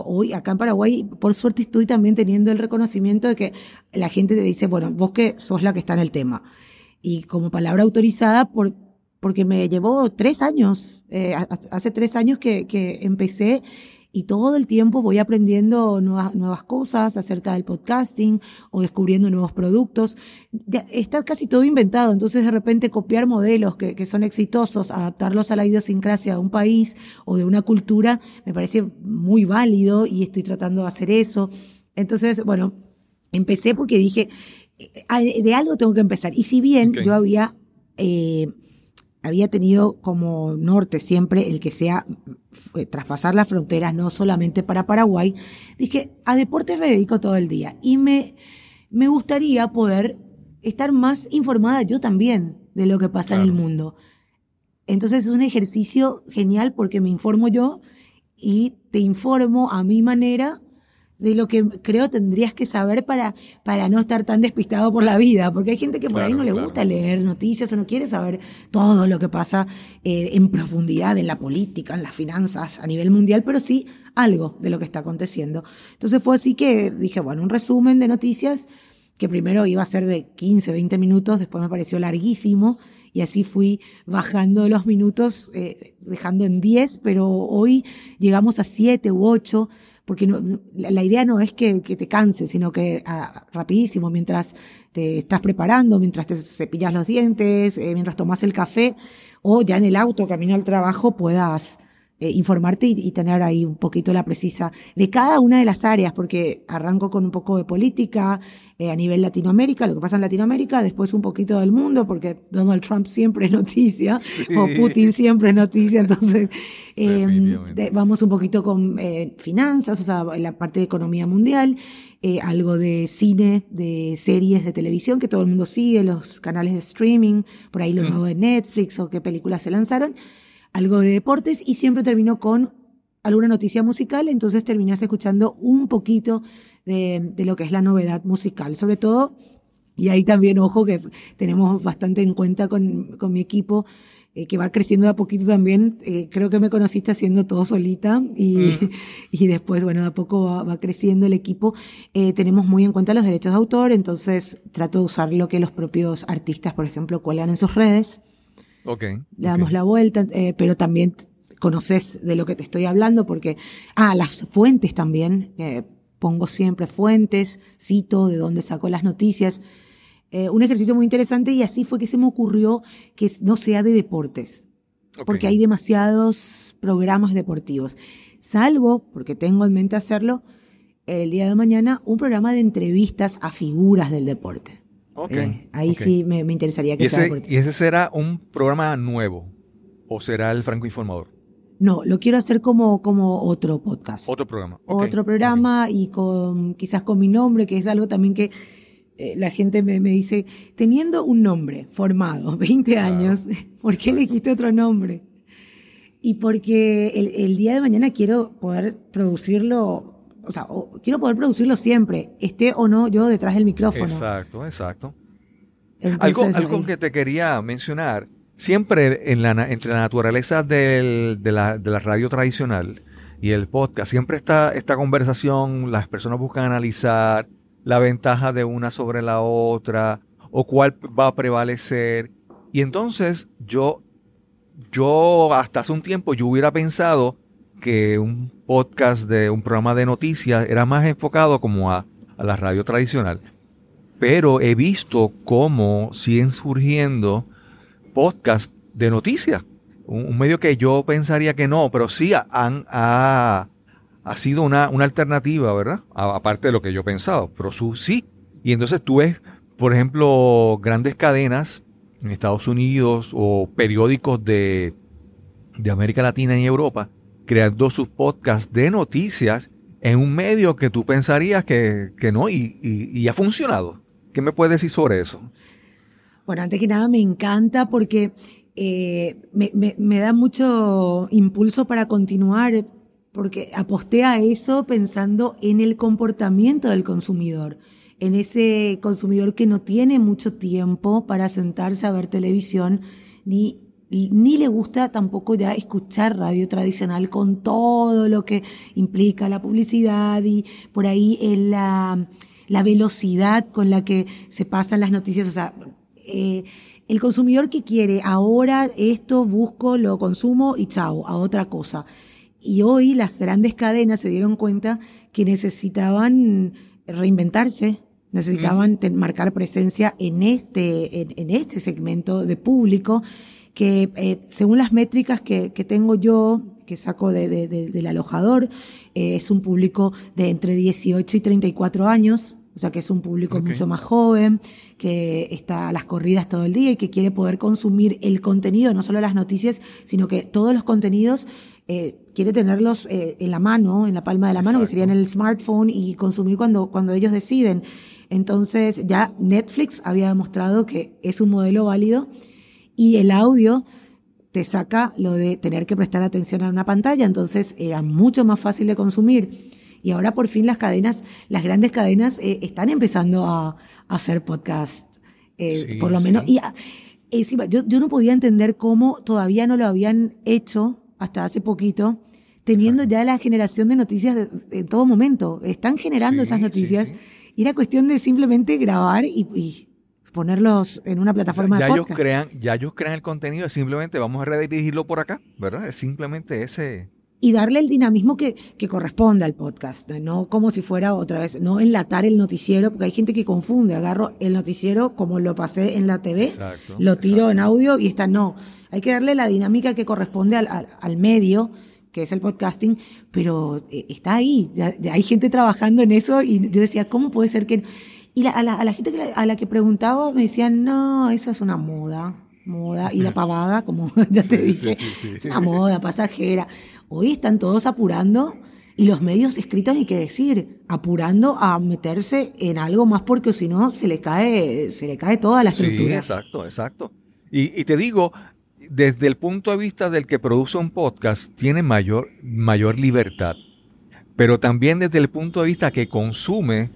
hoy acá en Paraguay, por suerte estoy también teniendo el reconocimiento de que la gente te dice, bueno, vos que sos la que está en el tema. Y como palabra autorizada, por, porque me llevó tres años, hace tres años que, que empecé y todo el tiempo voy aprendiendo nuevas, nuevas cosas acerca del podcasting o descubriendo nuevos productos. Ya, está casi todo inventado, entonces de repente copiar modelos que, que son exitosos, adaptarlos a la idiosincrasia de un país o de una cultura, me parece muy válido y estoy tratando de hacer eso. Entonces, bueno, empecé porque dije, eh, de algo tengo que empezar. Y si bien yo había... Eh, había tenido como norte siempre el que sea eh, traspasar las fronteras, no solamente para Paraguay, dije, a deportes me dedico todo el día y me, me gustaría poder estar más informada yo también de lo que pasa en el mundo. Entonces es un ejercicio genial porque me informo yo y te informo a mi manera de lo que creo tendrías que saber para, para no estar tan despistado por la vida, porque hay gente que por ahí no le gusta leer noticias o no quiere saber todo lo que pasa eh, en profundidad en la política, en las finanzas a nivel mundial, pero sí algo de lo que está aconteciendo. Entonces fue así que dije, bueno, un resumen de noticias que primero iba a ser de 15, 20 minutos, después me pareció larguísimo y así fui bajando los minutos, eh, dejando en 10, pero hoy llegamos a 7 u 8 porque no, la idea no es que, te canses, sino que ah, rapidísimo, mientras te estás preparando, mientras te cepillas los dientes, eh, mientras tomas el café o ya en el auto, camino al trabajo, puedas eh, informarte y, tener ahí un poquito la precisa de cada una de las áreas, porque arranco con un poco de política, eh, a nivel Latinoamérica, lo que pasa en Latinoamérica, después un poquito del mundo, porque Donald Trump siempre es noticia, o Putin siempre es noticia, entonces [LAUGHS] eh, vamos un poquito con eh, finanzas, o sea, la parte de economía mundial, algo de cine, de series de televisión que todo el mundo sigue, los canales de streaming, por ahí lo mm. nuevo de Netflix o qué películas se lanzaron, algo de deportes y siempre termino con alguna noticia musical, entonces terminas escuchando un poquito de, lo que es la novedad musical. Sobre todo, y ahí también, ojo, que tenemos bastante en cuenta con, con mi equipo, eh, que va creciendo de a poquito también. Eh, creo que me conociste haciendo todo solita y, mm. [LAUGHS] y después, bueno, de a poco va, creciendo el equipo. Eh, tenemos muy en cuenta los derechos de autor, entonces trato de usar lo que los propios artistas, por ejemplo, cuelgan en sus redes. Ok. Le damos la vuelta, pero también conoces de lo que te estoy hablando porque, ah, las fuentes también pongo siempre fuentes, cito de dónde saco las noticias. Eh, un ejercicio muy interesante y así fue que se me ocurrió que no sea de deportes, porque hay demasiados programas deportivos. Salvo, porque tengo en mente hacerlo, el día de mañana un programa de entrevistas a figuras del deporte. Eh, ahí sí me, interesaría que sea deportivo. ¿Y ese será un programa nuevo o será el Franco Informador? No, lo quiero hacer como, como otro podcast. Otro programa. Otro programa y con quizás con mi nombre, que es algo también que eh, la gente me, me, dice, teniendo un nombre formado, [LAUGHS] 20 años, [LAUGHS] ¿por qué elegiste otro nombre? Y porque el, el, día de mañana quiero poder producirlo, o sea, quiero poder producirlo siempre, esté o no yo detrás del micrófono. Exacto, exacto. algo algo que te quería mencionar siempre en la, entre la naturaleza de, la, radio tradicional y el podcast, siempre está esta conversación, las personas buscan analizar la ventaja de una sobre la otra o cuál va a prevalecer. Y entonces yo, yo hasta hace un tiempo yo hubiera pensado que un podcast de un programa de noticias era más enfocado como a, a la radio tradicional. Pero he visto cómo siguen surgiendo podcast de noticias. Un, medio que yo pensaría que no, pero sí han, ha, ha sido una, una, alternativa, ¿verdad? aparte de lo que yo pensaba, pero sí. Y entonces tú ves, por ejemplo, grandes cadenas en Estados Unidos o periódicos de, de América Latina y Europa creando sus podcasts de noticias en un medio que tú pensarías que, que no y, y, y ha funcionado. ¿Qué me puedes decir sobre eso? Bueno, antes que nada me encanta porque eh, me, da mucho impulso para continuar, porque aposté a eso pensando en el comportamiento del consumidor, en ese consumidor que no tiene mucho tiempo para sentarse a ver televisión, ni, ni le gusta tampoco ya escuchar radio tradicional con todo lo que implica la publicidad y por ahí la, la velocidad con la que se pasan las noticias. O sea, eh, el consumidor que quiere ahora esto, busco, lo consumo y chao, a otra cosa. Y hoy las grandes cadenas se dieron cuenta que necesitaban reinventarse, necesitaban marcar presencia en este, en, este segmento de público que eh, según las métricas que, tengo yo, que saco del alojador, eh, es un público de entre 18 y 34 años, o sea que es un público mucho más joven, que está a las corridas todo el día y que quiere poder consumir el contenido, no solo las noticias, sino que todos los contenidos eh, quiere tenerlos eh, en la mano, en la palma de la mano, que sería en el smartphone y consumir cuando, cuando ellos deciden. Entonces ya Netflix había demostrado que es un modelo válido y el audio te saca lo de tener que prestar atención a una pantalla, entonces era mucho más fácil de consumir. Y ahora por fin las cadenas, las grandes cadenas eh, están empezando a, hacer podcast, eh, por lo menos. Y encima, yo, yo no podía entender cómo todavía no lo habían hecho hasta hace poquito, teniendo ya la generación de noticias en todo momento. Están generando esas noticias y era cuestión de simplemente grabar y, ponerlos en una plataforma ya de Ellos crean, ya ellos crean el contenido, simplemente vamos a redirigirlo por acá, ¿verdad? Es simplemente ese... Y darle el dinamismo que, que corresponde al podcast, no como si fuera otra vez, no enlatar el noticiero, porque hay gente que confunde, agarro el noticiero como lo pasé en la TV, lo tiro en audio y está, no, hay que darle la dinámica que corresponde al, al medio, que es el podcasting, pero eh, está ahí, ya, hay gente trabajando en eso y yo decía, ¿cómo puede ser que...? Y a, la, gente a la que preguntaba me decían, no, esa es una moda, moda, y la pavada, como [LAUGHS] ya te dije, una moda pasajera. Hoy están todos apurando y los medios escritos, ni que decir, apurando a meterse en algo más porque si no se le cae, se le cae toda la estructura. exacto, exacto. Y, y te digo, desde el punto de vista del que produce un podcast, tiene mayor, mayor libertad. Pero también desde el punto de vista que consume,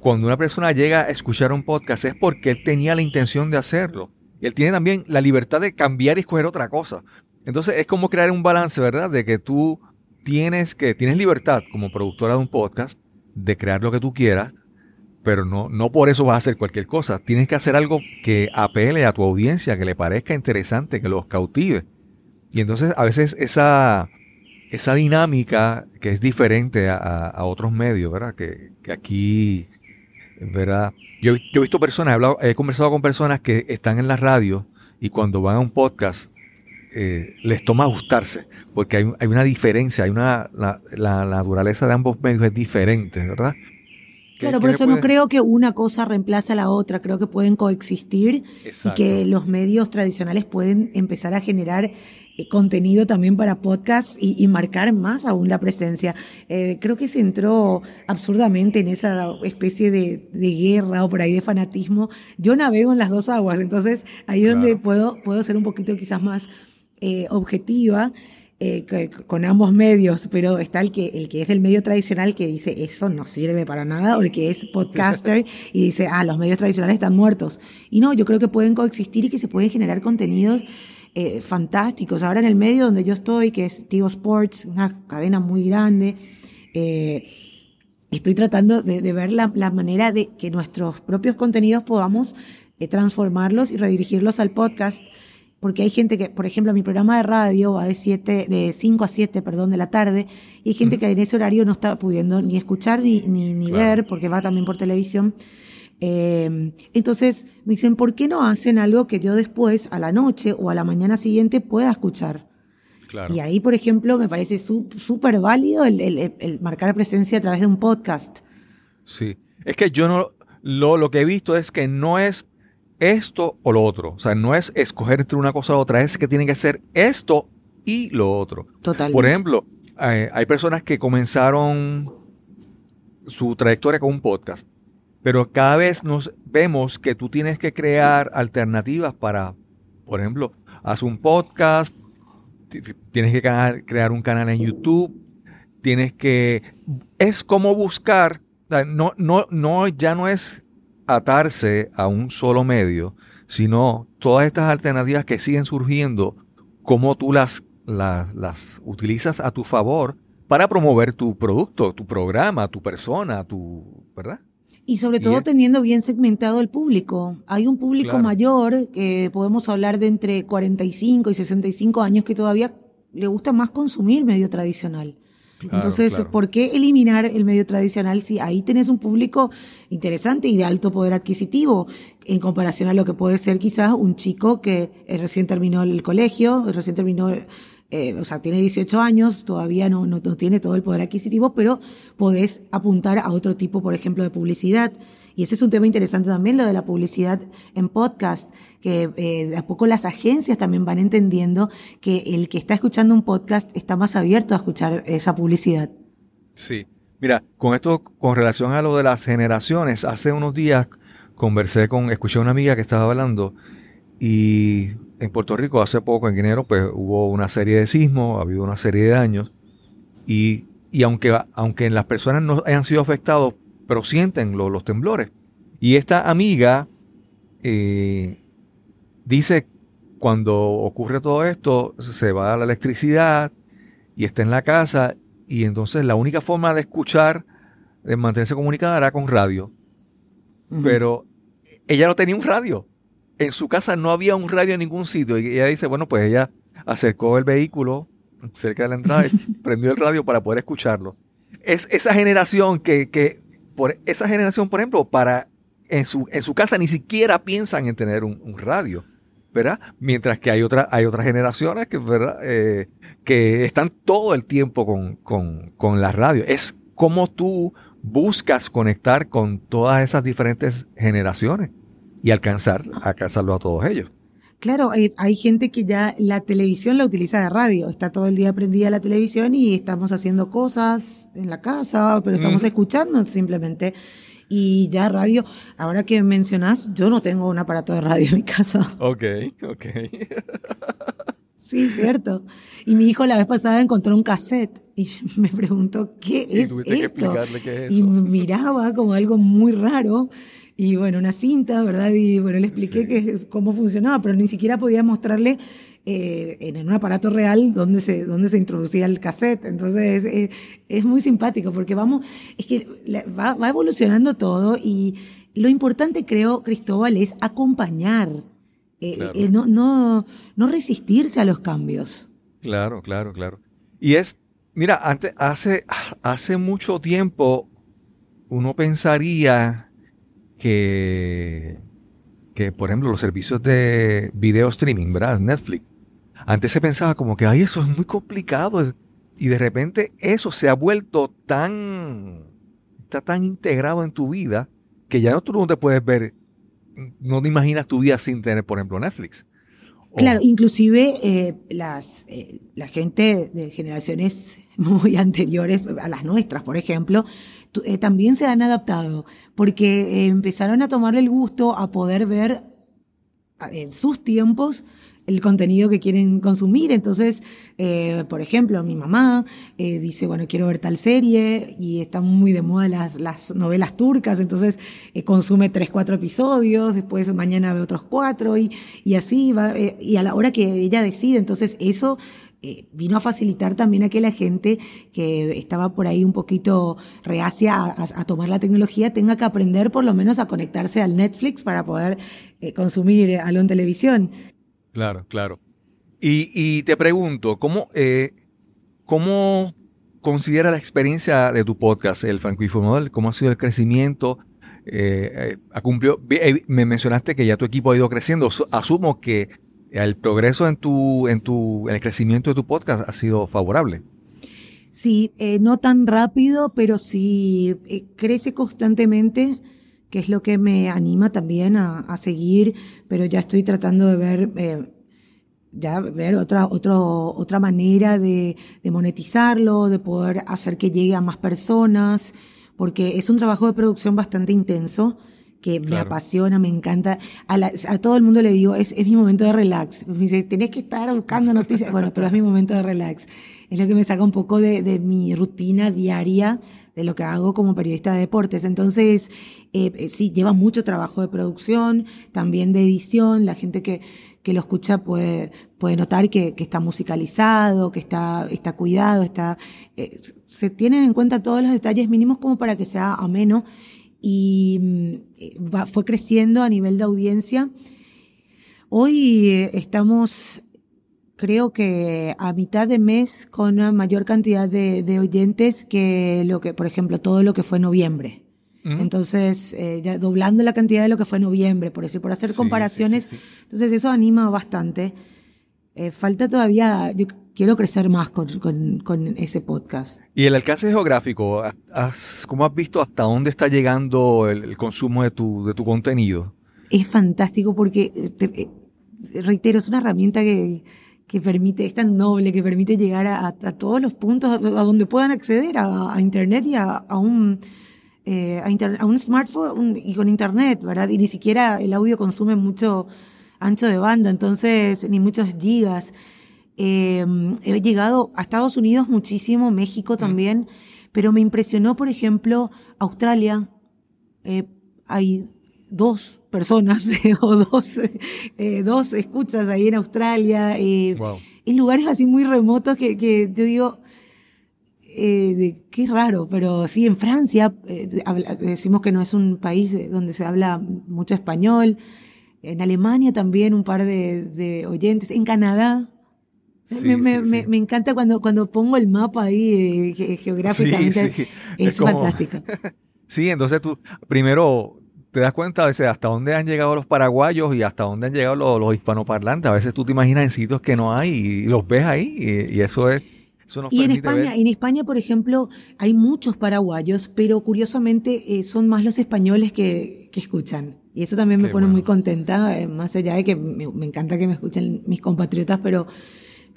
cuando una persona llega a escuchar un podcast es porque él tenía la intención de hacerlo. Él tiene también la libertad de cambiar y escoger otra cosa. Entonces es como crear un balance, ¿verdad? De que tú tienes que tienes libertad como productora de un podcast de crear lo que tú quieras, pero no, no por eso vas a hacer cualquier cosa. Tienes que hacer algo que apele a tu audiencia, que le parezca interesante, que los cautive. Y entonces a veces esa, esa dinámica que es diferente a, otros medios, ¿verdad? Que, aquí, ¿verdad? Yo, he visto personas, he, conversado con personas que están en la radio y cuando van a un podcast eh, les toma gustarse, porque hay, hay una diferencia, hay una, la, la, naturaleza de ambos medios es diferente, ¿verdad? Claro, por eso no creo que una cosa reemplace a la otra, creo que pueden coexistir y que los medios tradicionales pueden empezar a generar contenido también para podcast y, marcar más aún la presencia. Eh, creo que se entró absurdamente en esa especie de, guerra o por ahí de fanatismo. Yo navego en las dos aguas, entonces ahí es donde puedo, puedo ser un poquito quizás más eh, objetiva eh, con ambos medios, pero está el que, el que es del medio tradicional que dice eso no sirve para nada, o el que es podcaster [LAUGHS] y dice, ah, los medios tradicionales están muertos. Y no, yo creo que pueden coexistir y que se pueden generar contenidos eh, fantásticos. Ahora en el medio donde yo estoy, que es Tigo Sports, una cadena muy grande, eh, estoy tratando de, ver la, la, manera de que nuestros propios contenidos podamos transformarlos y redirigirlos al podcast porque hay gente que, por ejemplo, mi programa de radio va de siete, de 5 a 7, perdón, de la tarde, y hay gente que en ese horario no está pudiendo ni escuchar ni, ni, ver, porque va también por televisión. Eh, entonces me dicen, ¿por qué no hacen algo que yo después, a la noche o a la mañana siguiente, pueda escuchar? Claro. Y ahí, por ejemplo, me parece súper válido el, el, el, marcar presencia a través de un podcast. Sí, es que yo no, lo, lo que he visto es que no es esto o lo otro. O sea, no es escoger entre una cosa u otra, es que tiene que ser esto y lo otro. Total. Por ejemplo, hay, personas que comenzaron su trayectoria con un podcast, pero cada vez nos vemos que tú tienes que crear alternativas para, por ejemplo, haz un podcast, tienes que crear un canal en YouTube, tienes que es como buscar, no, no, no, ya no es atarse a un solo medio, sino todas estas alternativas que siguen surgiendo, cómo tú las, las, utilizas a tu favor para promover tu producto, tu programa, tu persona, tu, ¿verdad? Y sobre todo teniendo bien segmentado el público. Hay un público mayor, que podemos hablar de entre 45 y 65 años, que todavía le gusta más consumir medio tradicional. Entonces, ¿por qué eliminar el medio tradicional si ahí tenés un público interesante y de alto poder adquisitivo en comparación a lo que puede ser quizás un chico que eh, recién terminó el colegio, recién terminó, eh, o sea, tiene 18 años, todavía no, no, tiene todo el poder adquisitivo, pero podés apuntar a otro tipo, por ejemplo, de publicidad. Y ese es un tema interesante también, lo de la publicidad en podcast, que eh, de a poco las agencias también van entendiendo que el que está escuchando un podcast está más abierto a escuchar esa publicidad. Sí. Mira, con esto, con relación a lo de las generaciones, hace unos días conversé con, escuché a una amiga que estaba hablando y en Puerto Rico hace poco, en enero, pues hubo una serie de sismos, ha habido una serie de daños y, aunque, aunque las personas no hayan sido afectados, pero sienten los temblores. Y esta amiga eh, dice cuando ocurre todo esto, se va a la electricidad y está en la casa y entonces la única forma de escuchar, de mantenerse comunicada era con radio. Pero ella no tenía un radio. En su casa no había un radio en ningún sitio. Y ella dice, bueno, pues ella acercó el vehículo cerca de la entrada y [LAUGHS] prendió el radio para poder escucharlo. Es esa generación que, que por esa generación, por ejemplo, para en su, en su casa ni siquiera piensan en tener un radio. ¿verdad? Mientras que hay, otra, hay otras generaciones que, ¿verdad? Eh, que están todo el tiempo con, la radio. Es como tú buscas conectar con todas esas diferentes generaciones y alcanzar, alcanzarlo a todos ellos. Claro, hay, hay, gente que ya la televisión la utiliza de radio, está todo el día prendida la televisión y estamos haciendo cosas en la casa, pero estamos escuchando simplemente. Y ya radio, ahora que mencionas, yo no tengo un aparato de radio en mi casa. [LAUGHS] Ok, ok. Sí, cierto. Y mi hijo la vez pasada encontró un cassette y [LAUGHS] me preguntó, ¿qué es esto? qué es Y miraba como algo muy raro. Y bueno, una cinta, ¿verdad? Y bueno, le expliqué que, cómo funcionaba, pero ni siquiera podía mostrarle eh, en un aparato real donde se, donde se introducía el cassette. Entonces eh, es muy simpático porque vamos, es que va, evolucionando todo y lo importante creo, Cristóbal, es acompañar, eh, no, no, no resistirse a los cambios. Claro, claro, claro. Y es, mira, antes, hace, hace mucho tiempo uno pensaría que, que, por ejemplo, los servicios de video streaming, ¿verdad? Netflix, antes se pensaba como que, ay, eso es muy complicado. Y de repente eso se ha vuelto tan, está tan integrado en tu vida que ya no tú no te puedes ver, no te imaginas tu vida sin tener, por ejemplo, Netflix. Claro, inclusive eh, las, eh, la gente de generaciones [LAUGHS] muy anteriores a las nuestras, por ejemplo, eh, también se han adaptado porque empezaron a tomarle el gusto a poder ver en sus tiempos el contenido que quieren consumir. Entonces, eh, por ejemplo, mi mamá eh, dice, bueno, quiero ver tal serie y están muy de moda las, las novelas turcas, entonces eh, consume tres, cuatro episodios, después mañana ve otros cuatro y, y así va, y a la hora que ella decide, entonces eso... vino a facilitar también a que la gente que estaba por ahí un poquito reacia a, tomar la tecnología tenga que aprender por lo menos a conectarse al Netflix para poder consumir algo en televisión. Claro, claro. Y, te pregunto, ¿cómo, eh, ¿cómo considera la experiencia de tu podcast, el Model? ¿Cómo ha sido el crecimiento? Eh, eh eh, me mencionaste que ya tu equipo ha ido creciendo. Asumo que el progreso en tu, en tu, el crecimiento de tu podcast ha sido favorable. Sí, no tan rápido, pero sí crece constantemente que es lo que me anima también a, seguir, pero ya estoy tratando de ver, eh, ya ver otra, otro, otra manera de, monetizarlo, de poder hacer que llegue a más personas, porque es un trabajo de producción bastante intenso que me apasiona, me encanta. A, todo el mundo le digo, es, es mi momento de relax. Me dice, tenés que estar buscando noticias. Bueno, pero es mi momento de relax. Es lo que me saca un poco de, de mi rutina diaria de lo que hago como periodista de deportes. Entonces, eh, eh, sí, lleva mucho trabajo de producción, también de edición. La gente que, que lo escucha puede, puede notar que, que está musicalizado, que está, está cuidado, está, eh, se tienen en cuenta todos los detalles mínimos como para que sea ameno y mm, va, fue creciendo a nivel de audiencia. Hoy estamos creo que a mitad de mes con una mayor cantidad de, oyentes que lo que, por ejemplo, todo lo que fue noviembre. Entonces, eh, ya doblando la cantidad de lo que fue noviembre, por decir, por hacer comparaciones. entonces, eso anima bastante. Eh, falta todavía, yo quiero crecer más con, ese podcast. Y el alcance geográfico, ¿cómo has visto hasta dónde está llegando el, consumo de tu, de tu contenido? Es fantástico porque, eh, reitero, es una herramienta que que permite, es tan noble, que permite llegar a, todos los puntos a, donde puedan acceder a, Internet y a, un, eh, a, un smartphone y con Internet, ¿verdad? Y ni siquiera el audio consume mucho ancho de banda, entonces, ni muchos gigas. Em, he llegado a Estados Unidos muchísimo, México también, pero me impresionó, por ejemplo, Australia. Eh, hay dos personas [LAUGHS] o dos, eh, dos escuchas ahí en Australia, eh, en lugares así muy remotos que, que yo digo, eh, qué raro, pero sí, en Francia decimos que no es un país donde se habla mucho español, en Alemania también un par de, oyentes, en Canadá. Me, encanta cuando, cuando pongo el mapa ahí geográficamente, es, fantástico. [LAUGHS] sí, entonces tú primero te das cuenta de hasta dónde han llegado los paraguayos y hasta dónde han llegado los, hispanoparlantes. A veces tú te imaginas en sitios que no hay y, los ves ahí y, eso es... y en España, en España, por ejemplo, hay muchos paraguayos, pero curiosamente eh, son más los españoles que, escuchan. Y eso también me pone muy contenta, eh, más allá de que me, me, encanta que me escuchen mis compatriotas, pero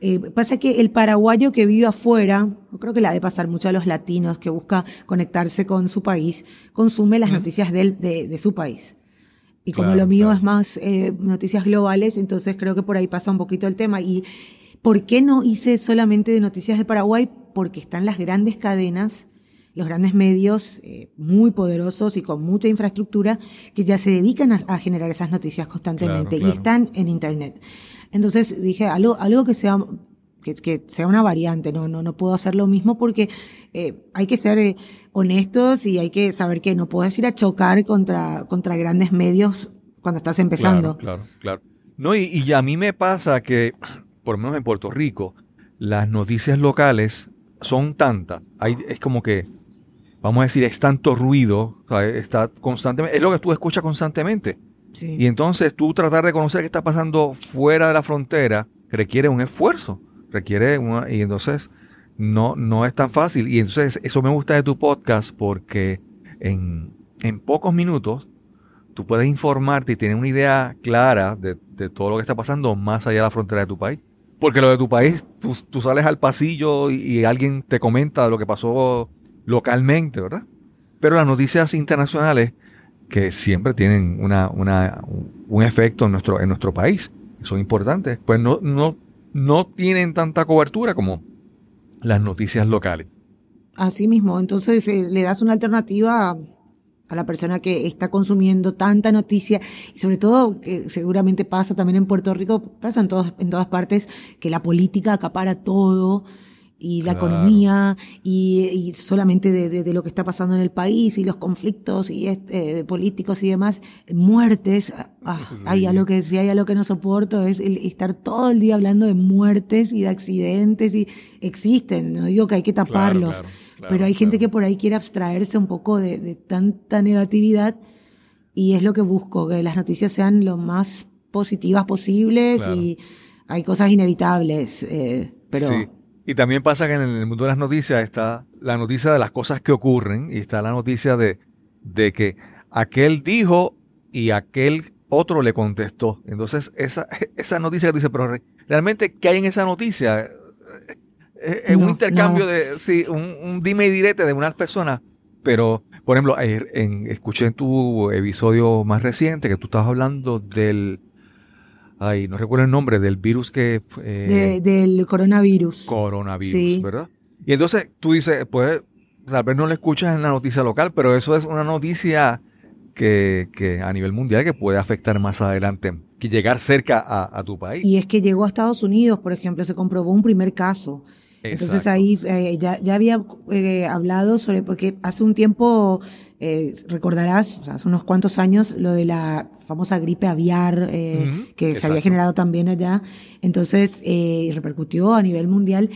eh, pasa que el paraguayo que vive afuera, creo que le ha de pasar mucho a los latinos, que busca conectarse con su país, consume las noticias de, de, su país. Y como lo mío es más eh, noticias globales, entonces creo que por ahí pasa un poquito el tema. ¿Y por qué no hice solamente de noticias de Paraguay? Porque están las grandes cadenas, los grandes medios eh, muy poderosos y con mucha infraestructura que ya se dedican a, generar esas noticias constantemente y están en Internet. Entonces dije, algo, algo que sea que, sea una variante, no, no, no puedo hacer lo mismo porque eh, hay que ser eh, honestos y hay que saber que no puedes ir a chocar contra, contra grandes medios cuando estás empezando. Claro, claro, No, y, y a mí me pasa que, por lo menos en Puerto Rico, las noticias locales son tantas, hay, es como que, vamos a decir, es tanto ruido, está constantemente, es lo que tú escuchas constantemente. Y entonces tú tratar de conocer qué está pasando fuera de la frontera requiere un esfuerzo, requiere una, y entonces no, no es tan fácil. Y entonces eso me gusta de tu podcast porque en, pocos minutos tú puedes informarte y tener una idea clara de, todo lo que está pasando más allá de la frontera de tu país. Porque lo de tu país, tú, sales al pasillo y, y, alguien te comenta lo que pasó localmente, ¿verdad? Pero las noticias internacionales que siempre tienen una, una, un efecto en nuestro, en nuestro país, son importantes, pues no, no, no tienen tanta cobertura como las noticias locales. Así mismo, entonces eh, le das una alternativa a, la persona que está consumiendo tanta noticia y sobre todo que seguramente pasa también en Puerto Rico, pasa en, todas en todas partes que la política acapara todo y la economía y, solamente de, lo que está pasando en el país y los conflictos y este, políticos y demás, muertes. Ah, hay algo que si hay algo que no soporto es estar todo el día hablando de muertes y de accidentes y existen. No digo que hay que taparlos, pero hay gente que por ahí quiere abstraerse un poco de, tanta negatividad y es lo que busco, que las noticias sean lo más positivas posibles y hay cosas inevitables, eh, pero y también pasa que en el mundo de las noticias está la noticia de las cosas que ocurren y está la noticia de, de que aquel dijo y aquel otro le contestó. Entonces, esa, [LAUGHS] esa noticia que dice, pero realmente, ¿qué hay en esa noticia? Es, un intercambio de, sí, un, dime y direte de unas personas, pero, por ejemplo, en, escuché en tu episodio más reciente que tú estabas hablando del ay, no recuerdo el nombre del virus que... Eh, del coronavirus. Coronavirus, ¿verdad? Y entonces tú dices, pues tal vez no lo escuchas en la noticia local, pero eso es una noticia que, que a nivel mundial que puede afectar más adelante, que llegar cerca a, tu país. Y es que llegó a Estados Unidos, por ejemplo, se comprobó un primer caso. Entonces ahí eh, ya, ya, había eh, hablado sobre, porque hace un tiempo eh, recordarás, hace unos cuantos años, lo de la famosa gripe aviar eh, que se había generado también allá. Entonces, eh, repercutió a nivel mundial.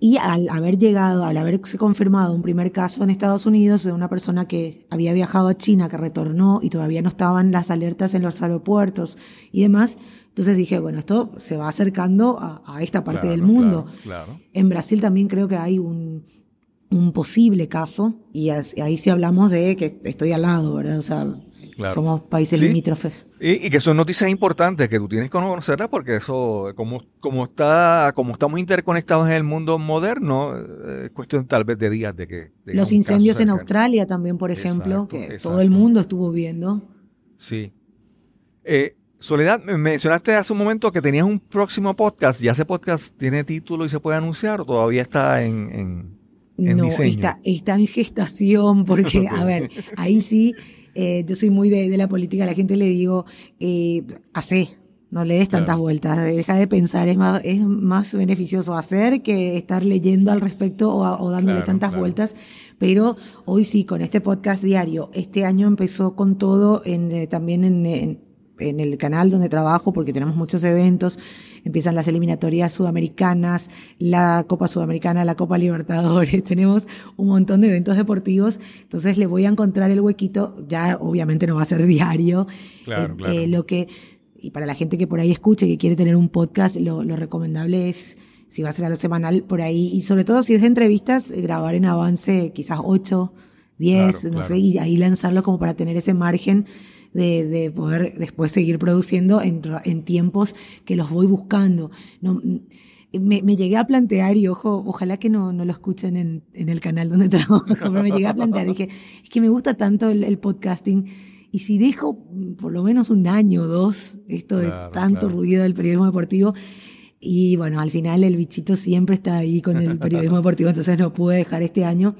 Y al haber llegado, al haberse confirmado un primer caso en Estados Unidos de una persona que había viajado a China, que retornó y todavía no estaban las alertas en los aeropuertos y demás, entonces dije, bueno, esto se va acercando a, esta parte del mundo. En Brasil también creo que hay un, un posible caso, y ahí sí hablamos de que estoy al lado, ¿verdad? O sea, somos países limítrofes. Y, que son noticias importantes que tú tienes que conocerlas porque eso, como, como, está, como estamos interconectados en el mundo moderno, eh, es cuestión tal vez de días de que... Los incendios en Australia también, por ejemplo, que todo el mundo estuvo viendo. Sí. Eh, Soledad, mencionaste hace un momento que tenías un próximo podcast. ¿Ya ese podcast tiene título y se puede anunciar o todavía está en, en, no, Está, está en gestación [LAUGHS] porque, a ver, ahí sí, eh, yo soy muy de, la política, a la gente le digo, eh, hace, no le des tantas vueltas, deja de pensar, es más, es más beneficioso hacer que estar leyendo al respecto o, dándole tantas vueltas. Pero hoy sí, con este podcast diario, este año empezó con todo en, eh, también en, en, el canal donde trabajo, porque tenemos muchos eventos, empiezan las eliminatorias sudamericanas, la Copa Sudamericana, la Copa Libertadores, [LAUGHS] tenemos un montón de eventos deportivos, entonces le voy a encontrar el huequito, ya obviamente no va a ser [LAUGHS] diario, claro, eh, claro. Eh, lo que y para la gente que por ahí escuche, que quiere tener un podcast, lo, recomendable es, si va a ser a lo semanal, por ahí, y sobre todo si es de entrevistas, grabar en avance quizás 8, 10, no sé, y ahí lanzarlo como para tener ese margen de, de poder después seguir produciendo en, en, tiempos que los voy buscando. No, me, me, llegué a plantear, y ojo, ojalá que no, no lo escuchen en, en el canal donde [LAUGHS] trabajo, pero me llegué a plantear, dije, es que me gusta tanto el, el podcasting y si dejo por lo menos un año o dos esto de tanto ruido del periodismo deportivo, y bueno, al final el bichito siempre está ahí con el periodismo deportivo, entonces no pude dejar este año,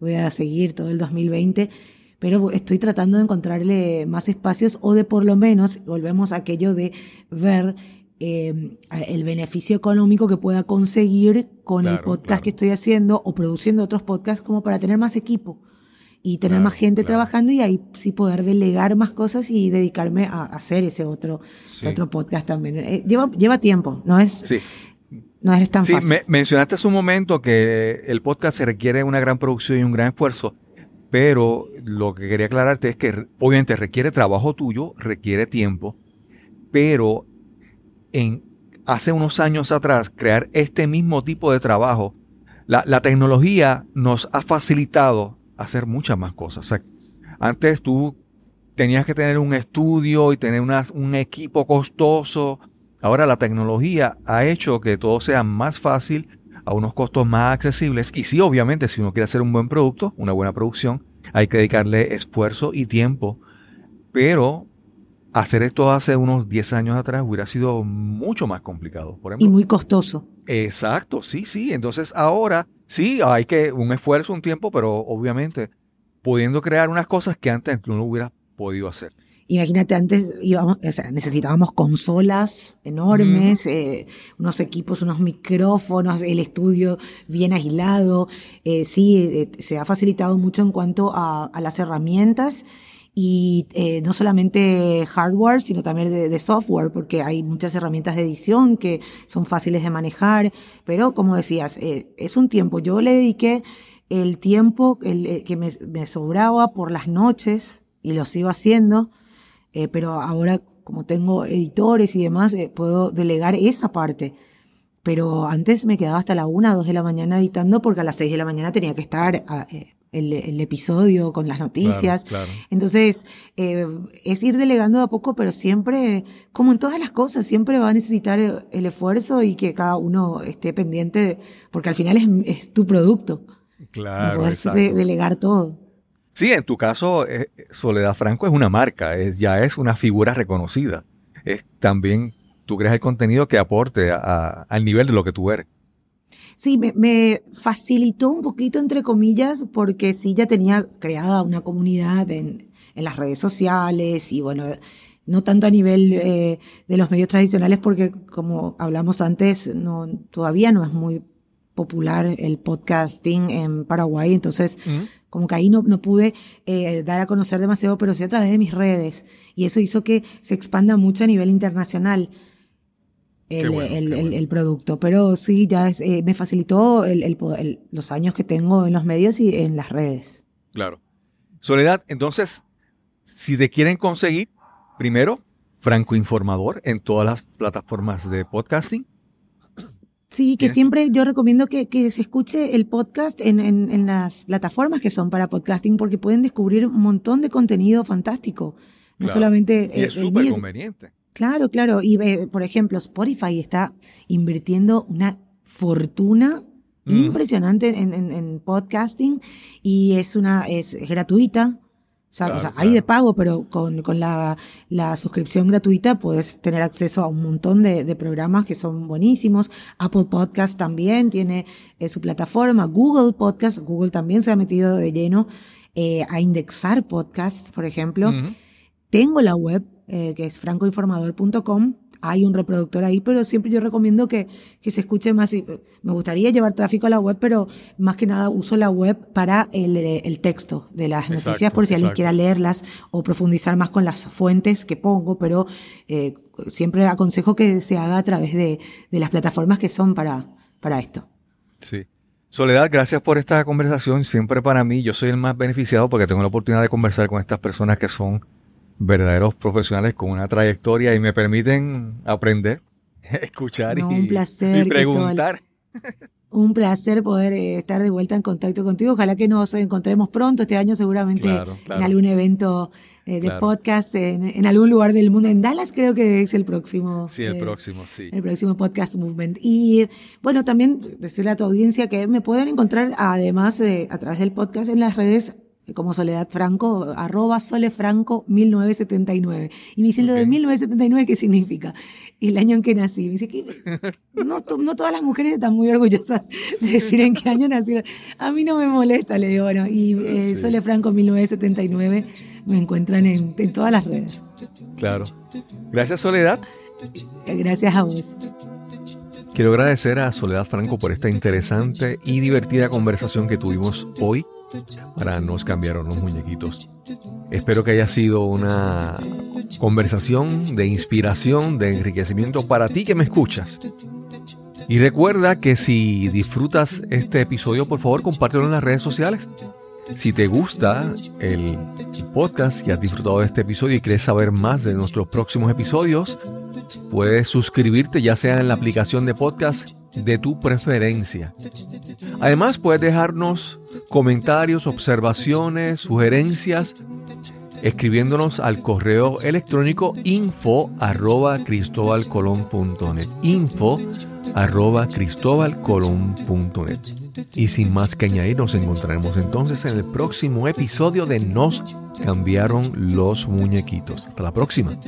voy a seguir todo el 2020, pero estoy tratando de encontrarle más espacios o de por lo menos, volvemos a aquello de ver eh, el beneficio económico que pueda conseguir con el podcast que estoy haciendo o produciendo otros podcasts como para tener más equipo y tener más gente trabajando y ahí sí poder delegar más cosas y dedicarme a, hacer ese otro, otro podcast también. Eh, lleva, lleva tiempo, no es, no es tan fácil. Me, mencionaste hace un momento que el podcast se requiere una gran producción y un gran esfuerzo, pero lo que quería aclararte es que obviamente requiere trabajo tuyo, requiere tiempo, pero en hace unos años atrás crear este mismo tipo de trabajo, la, la tecnología nos ha facilitado hacer muchas más cosas. antes tú tenías que tener un estudio y tener un equipo costoso. Ahora la tecnología ha hecho que todo sea más fácil, a unos costos más accesibles. Y sí, obviamente, si uno quiere hacer un buen producto, una buena producción, hay que dedicarle esfuerzo y tiempo. Pero hacer esto hace unos 10 años atrás hubiera sido mucho más complicado. Por ejemplo. Y muy costoso. Exacto, sí, sí. Entonces ahora Sí, hay que un esfuerzo, un tiempo, pero obviamente pudiendo crear unas cosas que antes no lo hubiera podido hacer. Imagínate, antes íbamos, o sea, necesitábamos consolas enormes, eh, unos equipos, unos micrófonos, el estudio bien aislado. Eh, sí, eh, se ha facilitado mucho en cuanto a, a las herramientas y eh, no solamente hardware, sino también de, software, porque hay muchas herramientas de edición que son fáciles de manejar, pero como decías, eh, es un tiempo. Yo le dediqué el tiempo el, eh, que me, me, sobraba por las noches y lo sigo haciendo, pero ahora como tengo editores y demás, puedo delegar esa parte. Pero antes me quedaba hasta la una, dos de la mañana editando porque a las seis de la mañana tenía que estar el, episodio con las noticias. Entonces, eh, es ir delegando a poco, pero siempre, como en todas las cosas, siempre va a necesitar el, esfuerzo y que cada uno esté pendiente, porque al final es, tu producto. Claro. puedes delegar todo. Sí, en tu caso, eh, Soledad Franco es una marca, ya es una figura reconocida. Es también, tú creas el contenido que aporte al nivel de lo que tú eres. Sí, me, facilitó un poquito, entre comillas, porque sí ya tenía creada una comunidad en, las redes sociales y bueno, no tanto a nivel eh, de los medios tradicionales porque como hablamos antes, todavía no es muy popular el podcasting en Paraguay, entonces como que ahí no, no pude eh, dar a conocer demasiado, pero sí a través de mis redes y eso hizo que se expanda mucho a nivel internacional el, el, producto. Pero sí, ya eh, me facilitó los años que tengo en los medios y en las redes. Claro. Soledad, entonces, si te quieren conseguir, primero, Franco Informador en todas las plataformas de podcasting. Sí, que siempre yo recomiendo que, que, se escuche el podcast en, en, en, las plataformas que son para podcasting porque pueden descubrir un montón de contenido fantástico. No solamente... Y es súper conveniente. Claro, claro. Y por ejemplo, Spotify está invirtiendo una fortuna mm. impresionante en, en, podcasting y es una es gratuita. O sea, hay de pago, pero con, la, suscripción gratuita puedes tener acceso a un montón de, programas que son buenísimos. Apple Podcast también tiene eh, su plataforma. Google Podcast, Google también se ha metido de lleno eh, a indexar podcasts, por ejemplo. Tengo la web, eh, que es francoinformador.com hay un reproductor ahí, pero siempre yo recomiendo que, que se escuche más. Me gustaría llevar tráfico a la web, pero más que nada uso la web para el, el texto de las noticias, por si alguien quiera leerlas o profundizar más con las fuentes que pongo, pero eh, siempre aconsejo que se haga a través de, de las plataformas que son para, para esto. Sí. Soledad, gracias por esta conversación. Siempre para mí, yo soy el más beneficiado porque tengo la oportunidad de conversar con estas personas que son verdaderos profesionales con una trayectoria y me permiten aprender, [LAUGHS] escuchar y, un placer, preguntar. Un placer poder eh, estar de vuelta en contacto contigo. Ojalá que nos encontremos pronto este año, seguramente en algún evento eh, de podcast en, algún lugar del mundo. En Dallas creo que es el próximo. Sí, el eh, próximo, sí. El próximo podcast movement. Y bueno, también decirle a tu audiencia que me pueden encontrar además a través del podcast en las redes como Soledad Franco, arroba solefranco 1979. Y me dice, lo de 1979, ¿qué significa? El año en que nací. Me dice que no, no todas las mujeres están muy orgullosas de decir en qué año nacieron. A mí no me molesta, le digo, bueno, y eh, Sole Franco 1979 me encuentran en, en todas las redes. Claro. Gracias, Soledad. Gracias a vos. Quiero agradecer a Soledad Franco por esta interesante y divertida conversación que tuvimos hoy para Nos cambiaron los muñequitos. Espero que haya sido una conversación de inspiración, de enriquecimiento para ti que me escuchas. Y recuerda que si disfrutas este episodio, por favor compártelo en las redes sociales. Si te gusta el podcast y has disfrutado de este episodio y quieres saber más de nuestros próximos episodios, puedes suscribirte ya sea en la aplicación de podcast de tu preferencia. Además, puedes dejarnos comentarios, observaciones, sugerencias, escribiéndonos al correo electrónico info arroba cristobalcolón.net. Info arroba. Y sin más que añadir, nos encontraremos entonces en el próximo episodio de Nos cambiaron los muñequitos. Hasta la próxima.